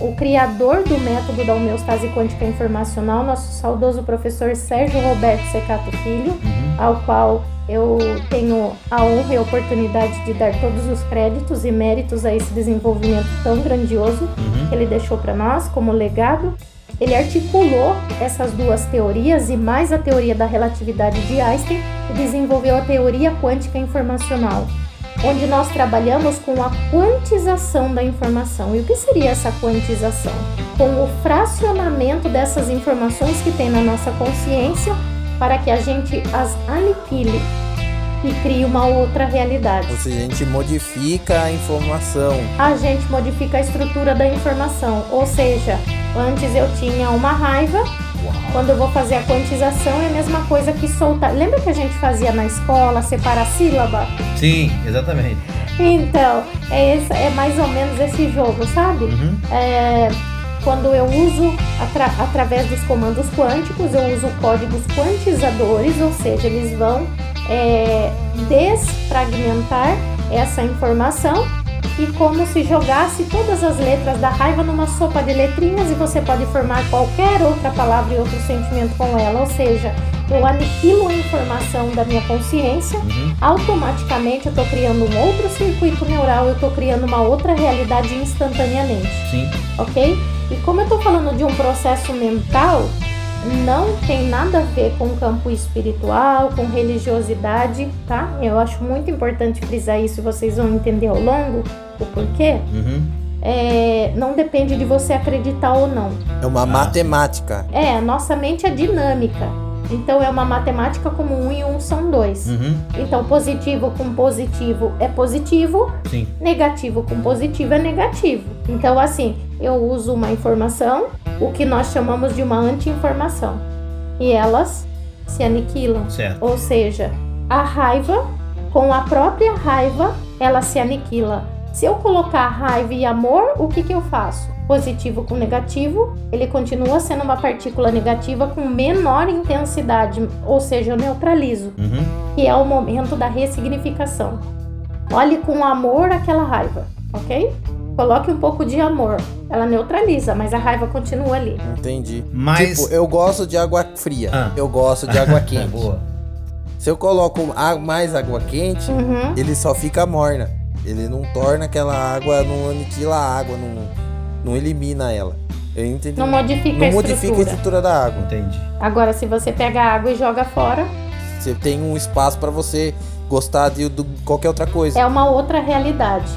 o criador do método da homeostase quântica informacional, nosso saudoso professor Sérgio Roberto Secato Filho, Uhum. ao qual eu tenho a honra e a oportunidade de dar todos os créditos e méritos a esse desenvolvimento tão grandioso Uhum. que ele deixou para nós como legado. Ele articulou essas duas teorias e mais a teoria da relatividade de Einstein e desenvolveu a teoria quântica informacional, onde nós trabalhamos com a quantização da informação. E o que seria essa quantização? Com o fracionamento dessas informações que tem na nossa consciência para que a gente as aniquile e crie uma outra realidade. ou seja, a gente modifica a informação. a gente modifica a estrutura da informação. Ou seja, antes eu tinha uma raiva, quando eu vou fazer a quantização é a mesma coisa que soltar. Lembra que a gente fazia na escola, separar sílaba? Sim, exatamente. Então, é, esse, é mais ou menos esse jogo, sabe? Uhum. É, quando eu uso atra- através dos comandos quânticos, eu uso códigos quantizadores, ou seja, eles vão é, desfragmentar essa informação e como se jogasse todas as letras da raiva numa sopa de letrinhas e você pode formar qualquer outra palavra e outro sentimento com ela, ou seja, eu aniquilo a informação da minha consciência Uhum. automaticamente eu estou criando um outro circuito neural, eu estou criando uma outra realidade instantaneamente, Sim. ok? E como eu estou falando de um processo mental, não tem nada a ver com campo espiritual, com religiosidade, tá? Eu acho muito importante frisar isso, vocês vão entender ao longo o porquê. Uhum. É, não depende de você acreditar ou não. É uma Ah, matemática. É, a nossa mente é dinâmica. Então é uma matemática como um e um são dois. Uhum. Então, positivo com positivo é positivo, Sim. negativo com positivo é negativo. Então, assim, eu uso uma informação, o que nós chamamos de uma anti-informação, e elas se aniquilam. Certo. Ou seja, a raiva, com a própria raiva, ela se aniquila. Se eu colocar raiva e amor, o que, que eu faço? Positivo com negativo, ele continua sendo uma partícula negativa com menor intensidade, ou seja, eu neutralizo Uhum. que é o momento da ressignificação. Olhe com amor aquela raiva, ok? Coloque um pouco de amor. Ela neutraliza, mas a raiva continua ali. Entendi. Mas. Tipo, eu gosto de água fria. Ah. Eu gosto de água quente. Boa. Se eu coloco mais água quente, Uhum. ele só fica morna. Ele não torna aquela água, não aniquila a água, não, não elimina ela. Eu entendi. Não modifica Não a modifica a estrutura. estrutura da água. Entendi. Agora, se você pega a água e joga fora, Você tem um espaço pra você gostar de, de qualquer outra coisa. é uma outra realidade.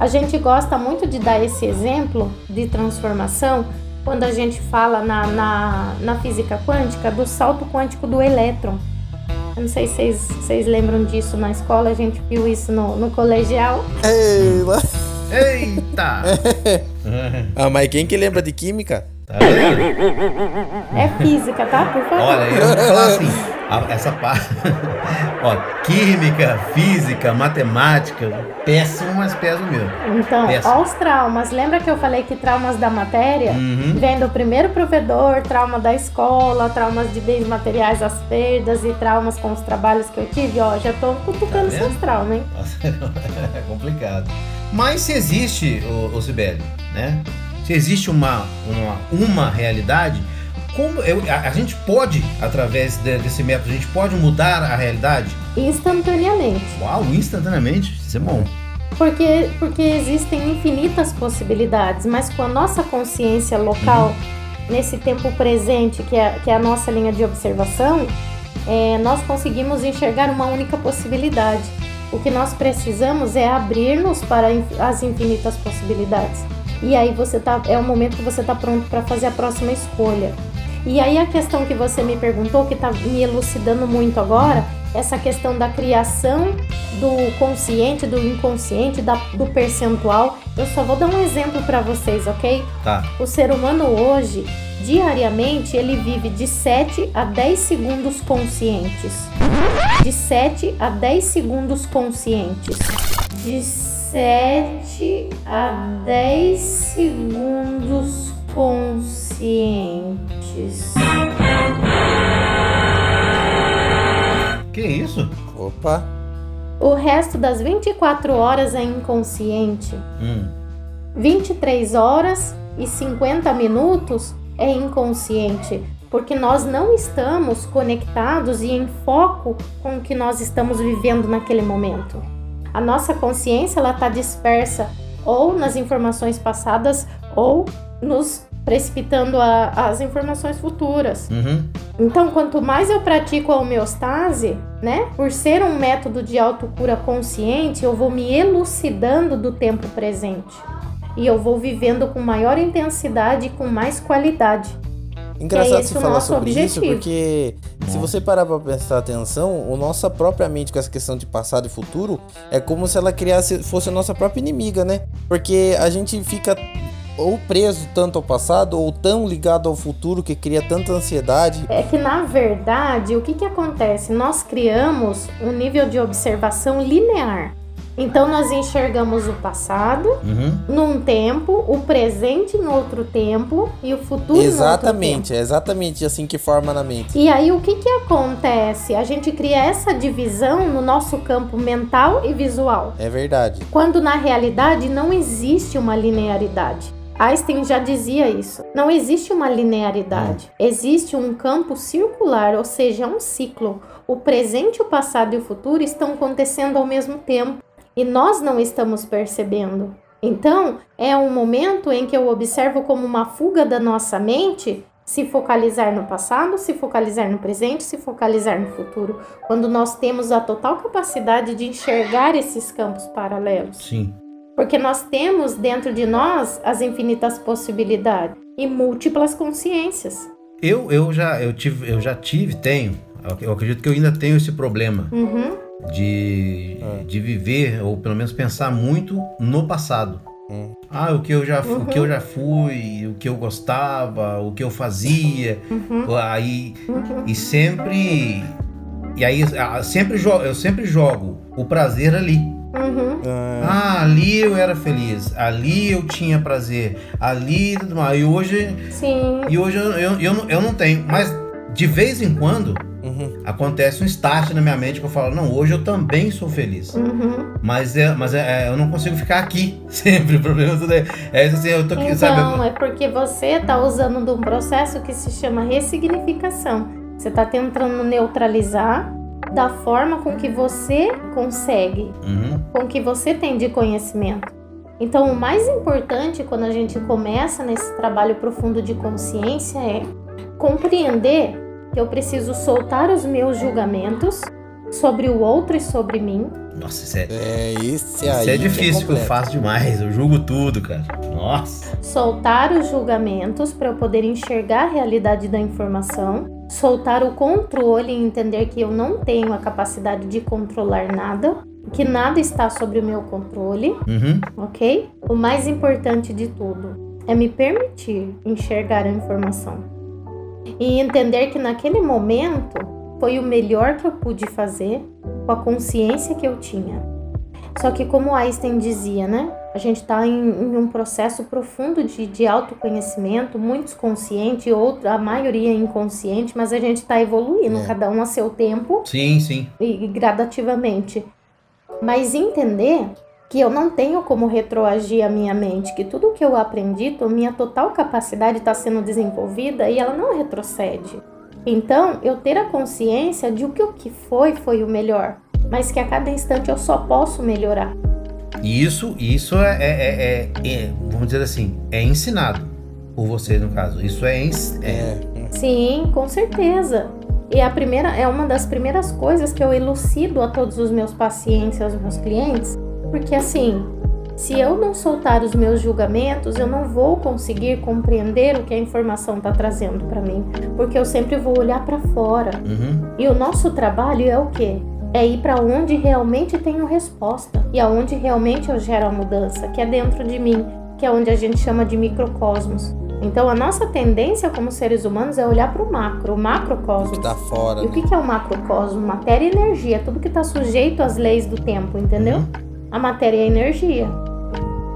A gente gosta muito de dar esse exemplo de transformação quando a gente fala na, na, na física quântica do salto quântico do elétron. Eu não sei se vocês, vocês lembram disso na escola, a gente viu isso no, no colegial. Ei, Eita! Ah, mas quem que lembra de química? Tá vendo? É física, tá? Por favor. Olha, eu vou falar assim, a- essa parte. Ó, química, física, matemática, péssimo, mas péssimo mesmo. Então, Péssimo. ó os traumas. Lembra que eu falei que traumas da matéria Uhum. vem do primeiro provedor, trauma da escola, traumas de bens materiais, as perdas e traumas com os trabalhos que eu tive? Ó, já tô cutucando Tá seus traumas, hein? Nossa, é complicado. Mas se existe, o, o Sibeli, né? Se existe uma, uma, uma realidade, como eu- a, a gente pode, através de- desse método, a gente pode mudar a realidade? Instantaneamente. Uau, instantaneamente? Isso é bom. Porque, porque existem infinitas possibilidades, mas com a nossa consciência local, nesse tempo presente, que é, que é a nossa linha de observação, é, nós conseguimos enxergar uma única possibilidade. O que nós precisamos é abrir-nos para as infinitas possibilidades. E aí você tá, é o momento que você está pronto para fazer a próxima escolha. E aí a questão que você me perguntou, que está me elucidando muito agora, essa questão da criação do consciente, do inconsciente, da- do percentual. Eu só vou dar um exemplo para vocês, ok? Tá. O ser humano hoje, diariamente, ele vive de 7 a 10 segundos conscientes. De 7 a 10 segundos conscientes. De 7 a 10 segundos conscientes. Que isso? Opa. O resto das 24 horas é inconsciente. Hum. 23 horas e 50 minutos é inconsciente, porque nós não estamos conectados e em foco com o que nós estamos vivendo naquele momento. A nossa consciência ela está dispersa ou nas informações passadas ou nos precipitando a- as informações futuras. Uhum. Então, quanto mais eu pratico a homeostase, né? Por ser um método de autocura consciente, eu vou me elucidando do tempo presente. E eu vou vivendo com maior intensidade e com mais qualidade. Engraçado esse você falar sobre isso, objetivo. porque se você parar pra prestar atenção, o nossa própria mente com essa questão de passado e futuro é como se ela criasse, fosse a nossa própria inimiga, né? Porque a gente fica ou preso tanto ao passado ou tão ligado ao futuro que cria tanta ansiedade. É que, na verdade, o que, que acontece? Nós criamos um nível de observação linear. Então, nós enxergamos o passado Uhum. num tempo, o presente em outro tempo e o futuro em outro tempo. Exatamente, é exatamente assim que forma na mente. E aí o que que acontece? A gente cria essa divisão no nosso campo mental e visual, É verdade. quando na realidade não existe uma linearidade. Einstein já dizia isso. Não existe uma linearidade. Existe um campo circular, ou seja, um ciclo. O presente, o passado e o futuro estão acontecendo ao mesmo tempo e nós não estamos percebendo. Então, é um momento em que eu observo como uma fuga da nossa mente se focalizar no passado, se focalizar no presente, se focalizar no futuro, quando nós temos a total capacidade de enxergar esses campos paralelos. Sim. Porque nós temos dentro de nós as infinitas possibilidades e múltiplas consciências. Eu, eu, já, eu, tive, eu já tive, tenho, eu acredito que eu ainda tenho esse problema Uhum. De, de viver, ou pelo menos pensar muito no passado. Hum. Ah, o que, eu já, o que Uhum. eu já fui, o que eu gostava, o que eu fazia. Uhum. Aí, e sempre. E aí, ah, sempre jo- eu sempre jogo o prazer ali. Uhum. Ah, Ah, ali eu era feliz, ali eu tinha prazer, ali tudo mais. E hoje, Sim. e hoje eu, eu, eu, não, eu não tenho. Mas de vez em quando uhum. acontece um start na minha mente que eu falo, não, hoje eu também sou feliz. Uhum. Mas, é, mas é, é, eu não consigo ficar aqui sempre. O problema tudo é, é isso assim, eu tô aqui, Então, sabe? é porque você está usando de um processo que se chama ressignificação. Você está tentando neutralizar da forma com que você consegue, Uhum, com que você tem de conhecimento. Então, o mais importante quando a gente começa nesse trabalho profundo de consciência é compreender eu preciso soltar os meus julgamentos sobre o outro e sobre mim, Nossa, isso é, É isso aí. isso é que difícil, que eu faço demais. Eu julgo tudo, cara. Nossa. soltar os julgamentos para eu poder enxergar a realidade da informação, soltar o controle e entender que eu não tenho a capacidade de controlar nada, que nada está sobre o meu controle, Uhum, ok? o mais importante de tudo é me permitir enxergar a informação e entender que naquele momento foi o melhor que eu pude fazer com a consciência que eu tinha. Só que, como Einstein dizia, né? A gente está em, em, um processo profundo de, de autoconhecimento, muitos consciente, outra, a maioria inconsciente, mas a gente está evoluindo, É. cada um a seu tempo Sim, sim. e, e gradativamente. Mas entender que eu não tenho como retroagir a minha mente, que tudo que eu aprendi, minha total capacidade está sendo desenvolvida e ela não retrocede. Então, eu ter a consciência de o que o que foi foi o melhor, mas que a cada instante eu só posso melhorar. E isso, isso é, é- é- é- vamos dizer assim, é ensinado por você, no caso. Isso é, é- É. Sim, com certeza. E a primeira é uma das primeiras coisas que eu elucido a todos os meus pacientes, aos meus clientes, porque assim, se eu não soltar os meus julgamentos, eu não vou conseguir compreender o que a informação está trazendo para mim, porque eu sempre vou olhar para fora. Uhum. E o nosso trabalho é o quê? É ir para onde realmente tenho resposta e aonde realmente eu gero a mudança, que é dentro de mim, que é onde a gente chama de microcosmos. Então a nossa tendência como seres humanos é olhar para o macro, o macrocosmos. Que tá fora, E o né? que que é o macrocosmo? Matéria e energia, tudo que está sujeito às leis do tempo, entendeu? Uhum. A matéria é a energia.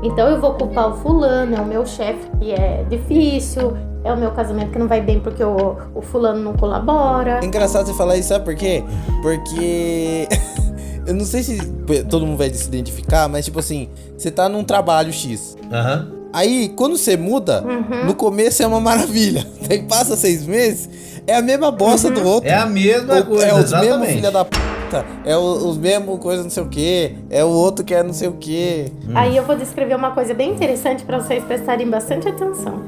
Então eu vou culpar o fulano, é o meu chefe que é difícil, é o meu casamento que não vai bem porque o, o fulano não colabora. É engraçado você falar isso, sabe por quê? Porque. Eu não sei se todo mundo vai se identificar, mas tipo assim, você tá num trabalho X. Aham. Aí, quando você muda, Uhum. no começo é uma maravilha. Daí passa seis meses, é a mesma bosta do outro. É a mesma O- coisa, é os mesmos exatamente. filha da é o- os mesmos coisas não sei o que, é o outro que é não sei o que. Aí eu vou descrever uma coisa bem interessante para vocês prestarem bastante atenção.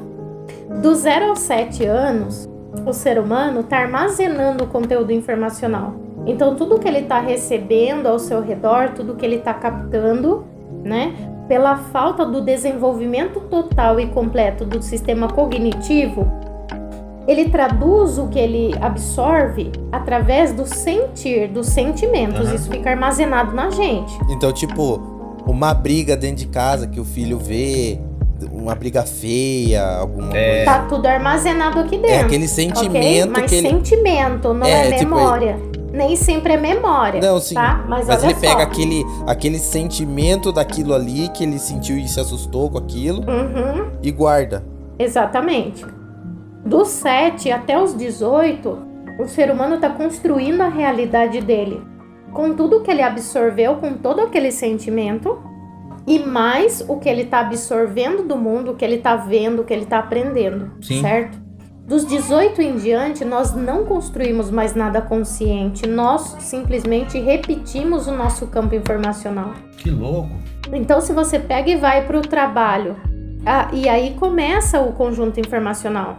Do 0 aos 7 anos, o ser humano está armazenando conteúdo informacional. Então, tudo que ele está recebendo ao seu redor, tudo que ele está captando, né? Pela falta do desenvolvimento total e completo do sistema cognitivo, ele traduz o que ele absorve através do sentir, dos sentimentos. Aham. Isso fica armazenado na gente. Então, tipo, uma briga dentro de casa que o filho vê, uma briga feia, alguma É. coisa. Tá tudo armazenado aqui dentro. É aquele sentimento Mas que ele. sentimento, não é, É, tipo, memória. Nem sempre é memória. Não, sim. Tá? Mas, Mas olha ele pega só. aquele, aquele sentimento daquilo ali que ele sentiu e se assustou com aquilo Uhum, e guarda. exatamente. Dos 7 até os 18, o ser humano está construindo a realidade dele. Com tudo que ele absorveu, com todo aquele sentimento. E mais o que ele está absorvendo do mundo, o que ele está vendo, o que ele está aprendendo. Sim. Certo? Dos 18 em diante, nós não construímos mais nada consciente, nós simplesmente repetimos o nosso campo informacional. Que louco. Então, se você pega e vai para o trabalho, ah, e aí começa o conjunto informacional.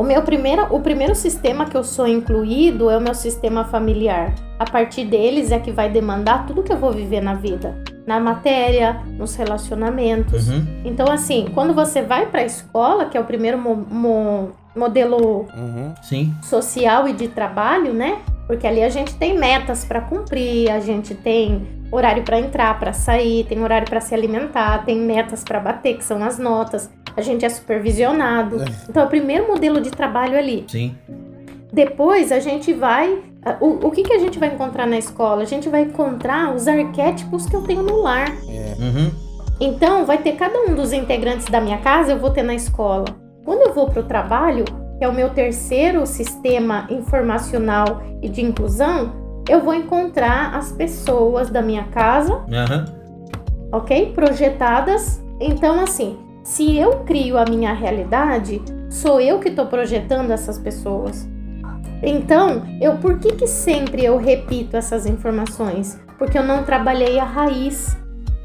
O meu primeiro, o primeiro sistema que eu sou incluído é o meu sistema familiar. A partir deles é que vai demandar tudo que eu vou viver na vida, na matéria, nos relacionamentos. Uhum. Então, assim, quando você vai para a escola, que é o primeiro mo- mo- modelo Uhum. Sim. social e de trabalho, né? Porque ali a gente tem metas para cumprir, a gente tem horário para entrar, para sair, tem horário para se alimentar, tem metas para bater, que são as notas. A gente é supervisionado. Então, é o primeiro modelo de trabalho ali. Sim. Depois a gente vai. O, o que, que a gente vai encontrar na escola? A gente vai encontrar os arquétipos que eu tenho no lar. Uhum. Então, vai ter cada um dos integrantes da minha casa, eu vou ter na escola. Quando eu vou para o trabalho, que é o meu terceiro sistema informacional e de inclusão, eu vou encontrar as pessoas da minha casa, Aham. ok? Projetadas. Então, assim, se eu crio a minha realidade, sou eu que estou projetando essas pessoas. Então, eu por que, que sempre eu repito essas informações? Porque eu não trabalhei a raiz,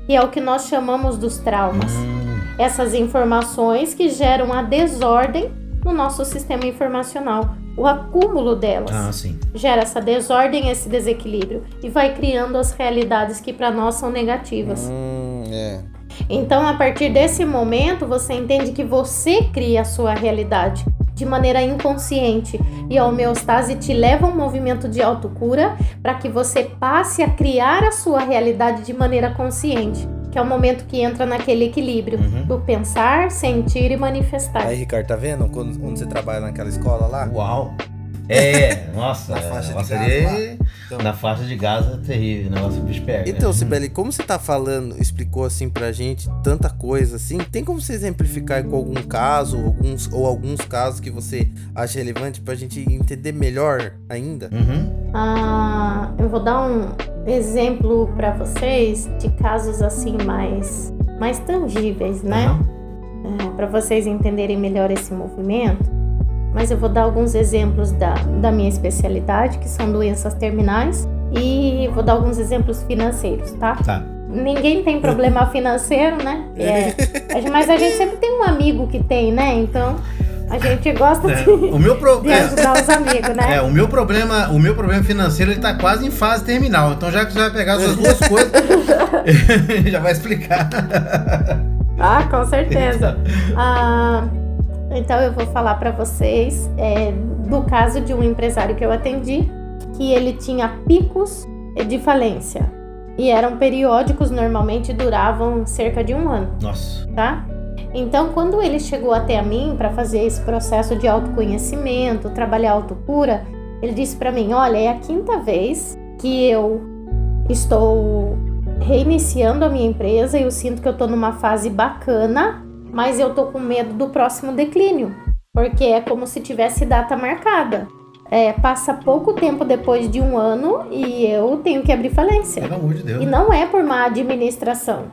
que é o que nós chamamos dos traumas. Hum, Essas informações que geram a desordem no nosso sistema informacional, o acúmulo delas Ah, sim. gera essa desordem, esse desequilíbrio e vai criando as realidades que para nós são negativas. Hum, é. Então, a partir desse momento, você entende que você cria a sua realidade de maneira inconsciente e a homeostase te leva a um movimento de autocura para que você passe a criar a sua realidade de maneira consciente, que é o momento que entra naquele equilíbrio Uhum. do pensar, sentir e manifestar. Aí, Ricardo, tá vendo? Quando, quando você trabalha naquela escola lá? Uau! É, nossa, Na faixa de Gaza ali- Então- na faixa de Gaza é terrível, o negócio bicho pega. Então? Sibeli, como você tá falando, explicou assim pra gente tanta coisa assim, tem como você exemplificar com algum caso, alguns, ou alguns casos que você acha relevante pra gente entender melhor ainda? Uhum. Ah, eu vou dar um exemplo para vocês de casos assim mais, mais tangíveis, né? Uhum. para vocês entenderem melhor esse movimento. Mas eu vou dar alguns exemplos da, da minha especialidade, que são doenças terminais, e vou dar alguns exemplos financeiros, tá? Tá. Ninguém tem problema financeiro, né? É, gente- mas a gente sempre tem um amigo que tem, né? Então a gente gosta É, de, O meu de problema. ajudar os amigos, né? É, o meu problema, o meu problema financeiro ele tá quase em fase terminal. Então já que você vai pegar essas duas coisas, já vai explicar. Ah, com certeza. Ah, então eu vou falar para vocês é, do caso de um empresário que eu atendi, que ele tinha picos de falência e eram periódicos, normalmente duravam cerca de um ano, Nossa. tá? Então, quando ele chegou até a mim para fazer esse processo de autoconhecimento, trabalhar autocura, ele disse para mim: Olha, é a quinta vez que eu estou reiniciando a minha empresa e eu sinto que eu tô numa fase bacana, mas eu tô com medo do próximo declínio, porque é como se tivesse data marcada. É, passa pouco tempo depois de um ano e eu tenho que abrir falência. Pelo amor de Deus. E não é por má administração.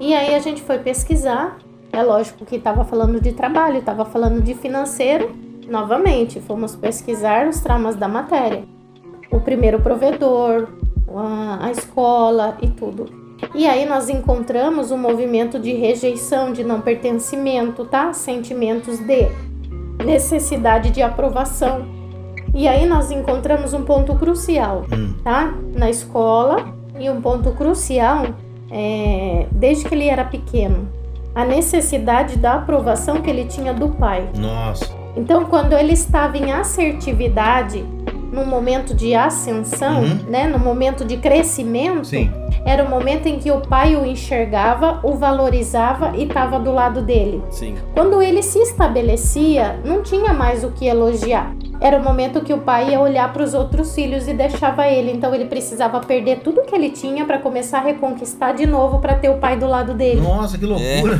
E aí a gente foi pesquisar. É lógico que estava falando de trabalho, estava falando de financeiro. Novamente, fomos pesquisar os traumas da matéria. O primeiro provedor, a, a escola e tudo. E aí nós encontramos um movimento de rejeição, de não pertencimento, tá? Sentimentos de necessidade de aprovação. E aí nós encontramos um ponto crucial Hum. tá? Na escola e um ponto crucial é, desde que ele era pequeno, a necessidade da aprovação que ele tinha do pai. Nossa. Então, quando ele estava em assertividade, num momento de ascensão, Uhum. né, no momento de crescimento, Sim. era o momento em que o pai o enxergava, o valorizava e estava do lado dele. Sim. Quando ele se estabelecia, não tinha mais o que elogiar. Era o momento que o pai ia olhar para os outros filhos e deixava ele. Então ele precisava perder tudo que ele tinha para começar a reconquistar de novo para ter o pai do lado dele. Nossa, que loucura.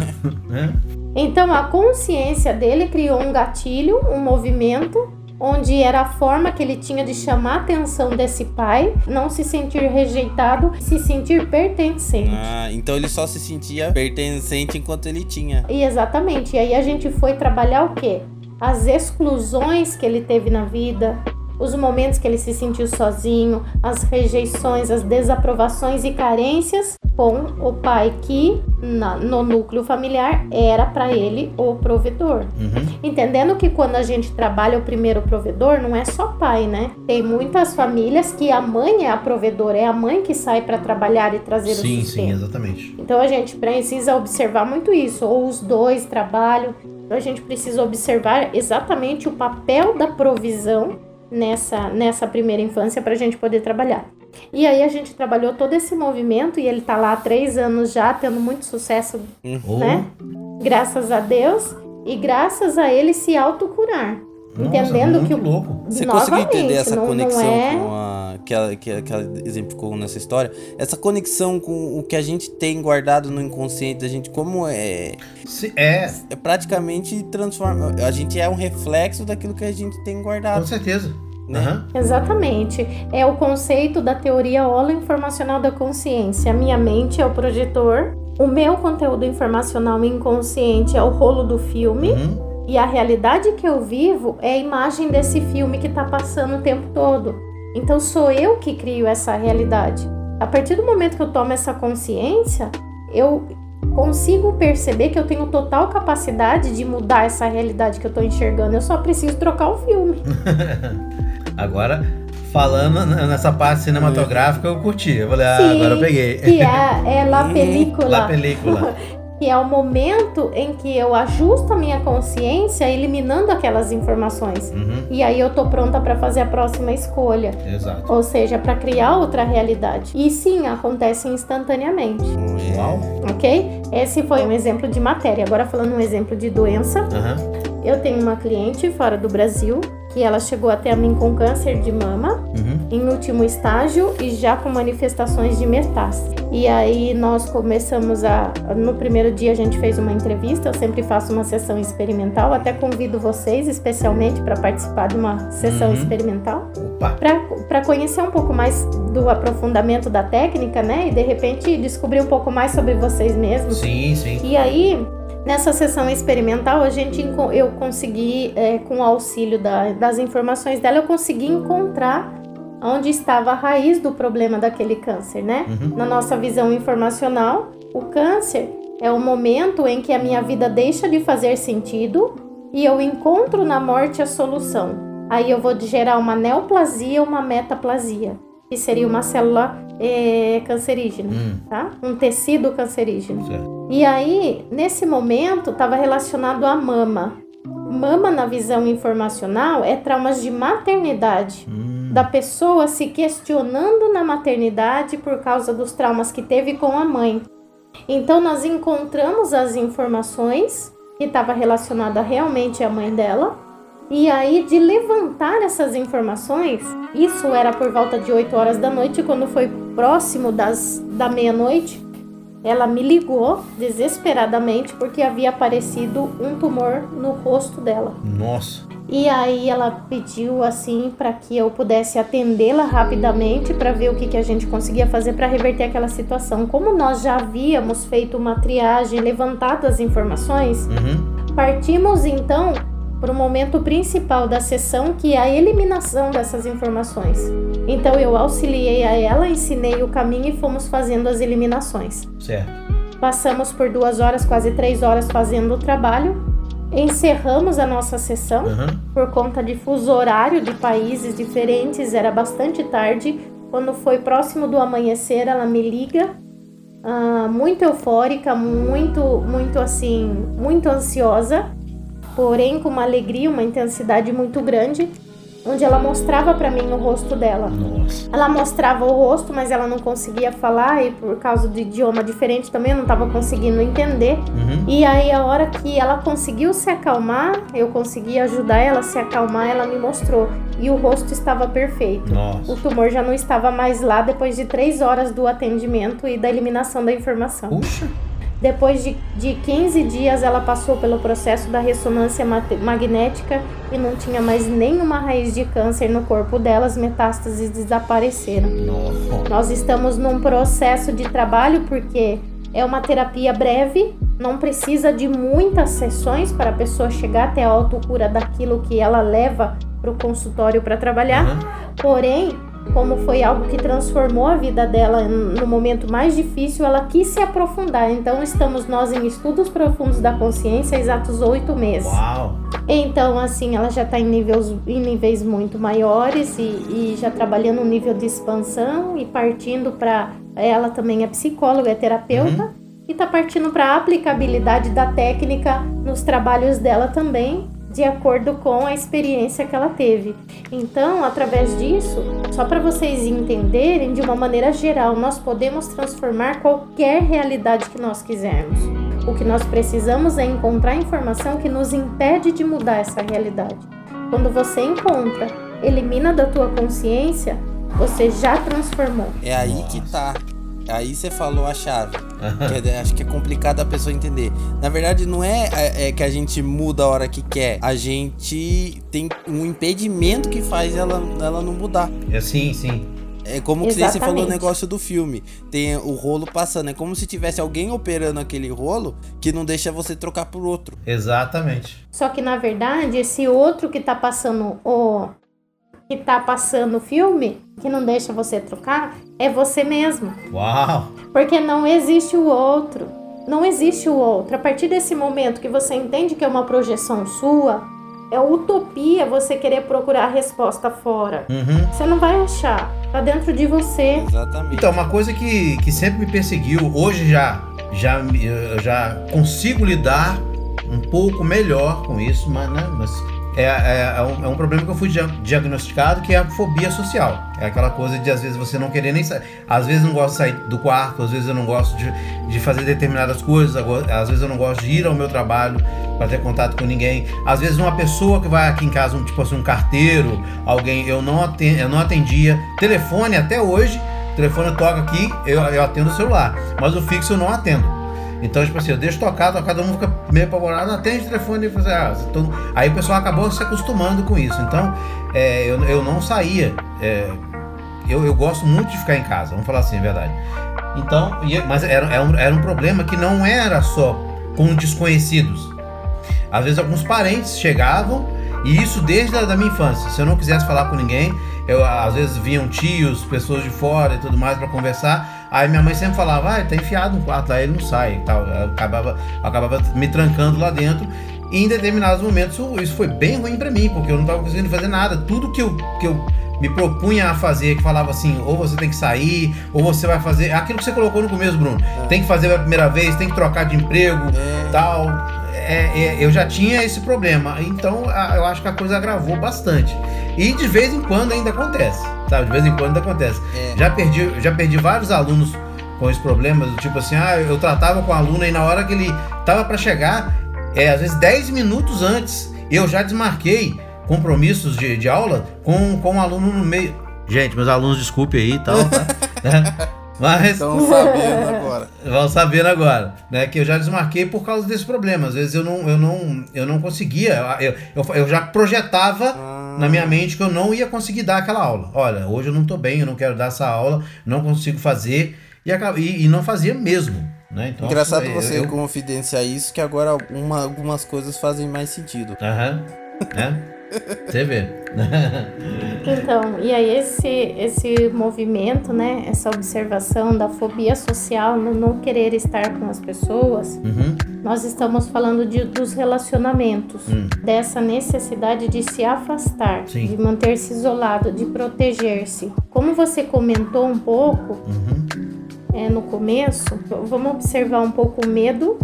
Né? Então a consciência dele criou um gatilho, um movimento onde era a forma que ele tinha de chamar a atenção desse pai, não se sentir rejeitado, se sentir pertencente. Ah, então ele só se sentia pertencente enquanto ele tinha. E exatamente. E aí a gente foi trabalhar o quê? As exclusões que ele teve na vida, os momentos que ele se sentiu sozinho, as rejeições, as desaprovações e carências com o pai que na- no núcleo familiar era para ele o provedor. Uhum. Entendendo que quando a gente trabalha o primeiro provedor, não é só pai, né? Tem muitas famílias que a mãe é a provedora, é a mãe que sai para trabalhar e trazer o Sim, sustento. sim, exatamente. Então a gente precisa observar muito isso, ou os dois trabalham. Então a gente precisa observar exatamente o papel da provisão nessa, nessa primeira infância para a gente poder trabalhar. E aí a gente trabalhou todo esse movimento e ele tá lá há três anos já, tendo muito sucesso, Ou- né? Graças a Deus e graças a ele se autocurar. Nossa, Entendendo que o- louco. Você conseguiu entender essa não- não conexão é- com a que ela, que, ela- que ela exemplificou nessa história? Essa conexão com o que a gente tem guardado no inconsciente da gente, como é, Se- é, é praticamente transforma. A gente é um reflexo daquilo que a gente tem com guardado. certeza. Né? Aham. Exatamente. É o conceito da teoria holoinformacional da consciência. A minha mente é o projetor, o meu conteúdo informacional inconsciente é o rolo do filme Uhum. e a realidade que eu vivo é a imagem desse filme que está passando o tempo todo. Então sou eu que crio essa realidade. A partir do momento que eu tomo essa consciência, eu consigo perceber que eu tenho total capacidade de mudar essa realidade que eu estou enxergando. Eu só preciso trocar o filme. Agora, falando nessa parte cinematográfica, eu curti. Eu falei, ah, Sim, agora eu peguei. Que é, é La Película. La película. que é o momento em que eu ajusto a minha consciência eliminando aquelas informações. Uhum. E aí eu tô pronta para fazer a próxima escolha, Exato. ou seja, para criar outra realidade. E sim, acontece instantaneamente, Uau. ok? Esse foi um exemplo de matéria. Agora falando um exemplo de doença, Aham. eu tenho uma cliente fora do Brasil que ela chegou até a mim com câncer de mama Uhum. em último estágio e já com manifestações de metástase. E aí nós começamos a. No primeiro dia a gente fez uma entrevista, eu sempre faço uma sessão experimental, até convido vocês especialmente para participar de uma sessão Uhum. experimental, Opa. para conhecer um pouco mais do aprofundamento da técnica, né? E de repente descobrir um pouco mais sobre vocês mesmos. Sim, sim. E aí, nessa sessão experimental, a gente eu consegui, é, com o auxílio da- das informações dela, eu consegui encontrar onde estava a raiz do problema daquele câncer, né? Uhum. Na nossa visão informacional, o câncer é o momento em que a minha vida deixa de fazer sentido e eu encontro na morte a solução. Aí eu vou gerar uma neoplasia uma metaplasia, que seria uma célula é, cancerígena, Hum, tá? Um tecido cancerígeno. certo. E aí, nesse momento, estava relacionado à mama. Mama, na visão informacional, é traumas de maternidade. Hum, Da pessoa se questionando na maternidade por causa dos traumas que teve com a mãe. Então, nós encontramos as informações que estava relacionada realmente à mãe dela. E aí, de levantar essas informações, isso era por volta de 8 horas da noite, quando foi próximo das, da meia-noite, ela me ligou desesperadamente porque havia aparecido um tumor no rosto dela. Nossa. E aí ela pediu assim para que eu pudesse atendê-la rapidamente para ver o que, que a gente conseguia fazer para reverter aquela situação. Como nós já havíamos feito uma triagem, levantado as informações, Uhum. partimos então para o momento principal da sessão, que é a eliminação dessas informações. Então eu auxiliei a ela, ensinei o caminho e fomos fazendo as eliminações. Certo. Passamos por duas horas, quase três horas fazendo o trabalho. Encerramos a nossa sessão Uhum. por conta de fuso horário de países diferentes, era bastante tarde. Quando foi próximo do amanhecer, ela me liga, ah, muito eufórica, muito, muito assim, muito ansiosa, porém com uma alegria, uma intensidade muito grande, onde ela mostrava para mim o rosto dela. Nossa. Ela mostrava o rosto, mas ela não conseguia falar e por causa do idioma diferente também eu não estava conseguindo entender. Uhum. E aí a hora que ela conseguiu se acalmar, eu consegui ajudar ela a se acalmar, ela me mostrou e o rosto estava perfeito. O Nossa. tumor já não estava mais lá depois de três horas do atendimento e da eliminação da informação. Puxa. Depois de, de 15 dias, ela passou pelo processo da ressonância magnética e não tinha mais nenhuma raiz de câncer no corpo dela, as metástases desapareceram. Nossa. Nós estamos num processo de trabalho porque é uma terapia breve, não precisa de muitas sessões para a pessoa chegar até a autocura daquilo que ela leva para o consultório para trabalhar. Uhum. Porém, como foi algo que transformou a vida dela no momento mais difícil, ela quis se aprofundar. Então, estamos nós em estudos profundos da consciência exatos oito meses. Uau. Então, assim, ela já está em níveis, em níveis muito maiores e, e já trabalhando um nível de expansão e partindo para. Ela também é psicóloga, é terapeuta e está partindo para a aplicabilidade da técnica nos trabalhos dela também, de acordo com a experiência que ela teve. Então, através disso, só para vocês entenderem, de uma maneira geral, nós podemos transformar qualquer realidade que nós quisermos. O que nós precisamos é encontrar informação que nos impede de mudar essa realidade. Quando você encontra, elimina da tua consciência, você já transformou. É aí que tá. Aí você falou a chave. Que é- acho que é complicado a pessoa entender. Na verdade, não é, é- é que a gente muda a hora que quer. A gente tem um impedimento que faz ela, ela não mudar. É sim, sim. É como que você falou o negócio do filme. Tem o rolo passando. É como se tivesse alguém operando aquele rolo que não deixa você trocar por outro. Exatamente. Só que na verdade, esse outro que tá passando o que tá passando o filme, que não deixa você trocar, é você mesmo. Uau. Porque não existe o outro. Não existe o outro. A partir desse momento que você entende que é uma projeção sua, é utopia você querer procurar a resposta fora. Uhum. Você não vai achar. Tá dentro de você. Exatamente. Então, uma coisa que, que sempre me perseguiu, hoje já já, já consigo lidar um pouco melhor com isso, mas, né, mas é, é- é um, é um problema que eu fui dia- diagnosticado que é a fobia social. É aquela coisa de às vezes você não querer nem sair. Às vezes eu não gosto de sair do quarto, às vezes eu não gosto de, de fazer determinadas coisas, às vezes eu não gosto de ir ao meu trabalho para ter contato com ninguém. Às vezes uma pessoa que vai aqui em casa, um, tipo assim, um carteiro, alguém, eu não, aten- eu não atendia. Telefone até hoje, telefone toca aqui, eu, eu atendo o celular, mas o fixo eu não atendo. Então, tipo assim, eu deixo tocar, tocar, todo mundo fica meio apavorado, atende o telefone e fazer, ah, então, aí o pessoal acabou se acostumando com isso. Então, é, eu, eu não saía. é, eu, eu gosto muito de ficar em casa, vamos falar assim, a verdade. Então, e- mas era, era, um, era um problema que não era só com desconhecidos. Às vezes alguns parentes chegavam, e isso desde a da minha infância. Se eu não quisesse falar com ninguém, eu às vezes vinham tios, pessoas de fora e tudo mais para conversar. Aí minha mãe sempre falava, ah, ele tá enfiado no quarto lá, ele não sai e tal. Eu acabava, eu acabava me trancando lá dentro. E em determinados momentos isso, foi bem ruim para mim, porque eu não tava conseguindo fazer nada. Tudo que eu, que eu me propunha a fazer, que falava assim, ou você tem que sair, ou você vai fazer. Aquilo que você colocou no começo, Bruno. Tem que fazer pela primeira vez, tem que trocar de emprego, É. tal. É, é, eu já tinha esse problema, então a- eu acho que a coisa agravou bastante. E de vez em quando ainda acontece, sabe? De vez em quando acontece. É. Já perdi, já perdi vários alunos com esse problema, do tipo assim, ah, eu tratava com o aluno e na hora que ele tava para chegar, é, às vezes 10 minutos antes, eu já desmarquei compromissos de, de aula com, com o aluno no meio. Gente, meus alunos, desculpe aí e tal, tá? Mas Estão sabendo agora. vão sabendo agora, né? Que eu já desmarquei por causa desse problema. Às vezes eu não, eu não, eu não conseguia. Eu, eu, eu já projetava Ah. Na minha mente que eu não ia conseguir dar aquela aula. Olha, hoje eu não tô bem, eu não quero dar essa aula, não consigo fazer e, e, e não fazia mesmo, né? Então, Engraçado eu- você eu- confidenciar isso, que agora uma- algumas coisas fazem mais sentido. Aham, né? Você vê. Então, e aí esse, esse movimento, né, essa observação da fobia social, no não querer estar com as pessoas, Uhum, nós estamos falando de, dos relacionamentos, Hum. dessa necessidade de se afastar, Sim. de manter-se isolado, de proteger-se. Como você comentou um pouco uhum, é, no começo, vamos observar um pouco o medo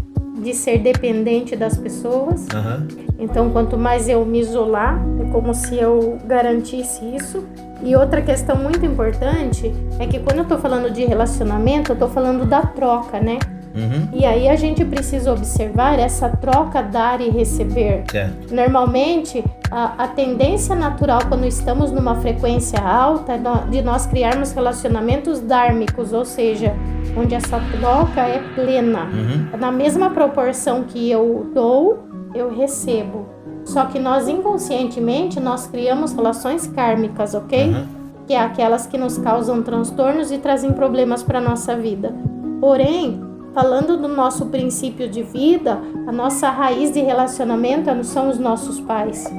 de ser dependente das pessoas. aham, Então, quanto mais eu me isolar, é como se eu garantisse isso. E outra questão muito importante é que quando eu tô falando de relacionamento, eu tô falando da troca, né? Uhum, E aí a gente precisa observar essa troca dar e receber. certo. Normalmente, a, a tendência natural quando estamos numa frequência alta é de nós criarmos relacionamentos dármicos, ou seja, onde essa troca é plena. Uhum, Na mesma proporção que eu dou, eu recebo. Só que nós inconscientemente nós criamos relações kármicas, ok? uhum, Que é aquelas que nos causam transtornos e trazem problemas para nossa vida. Porém, falando do nosso princípio de vida, a nossa raiz de relacionamento são os nossos pais.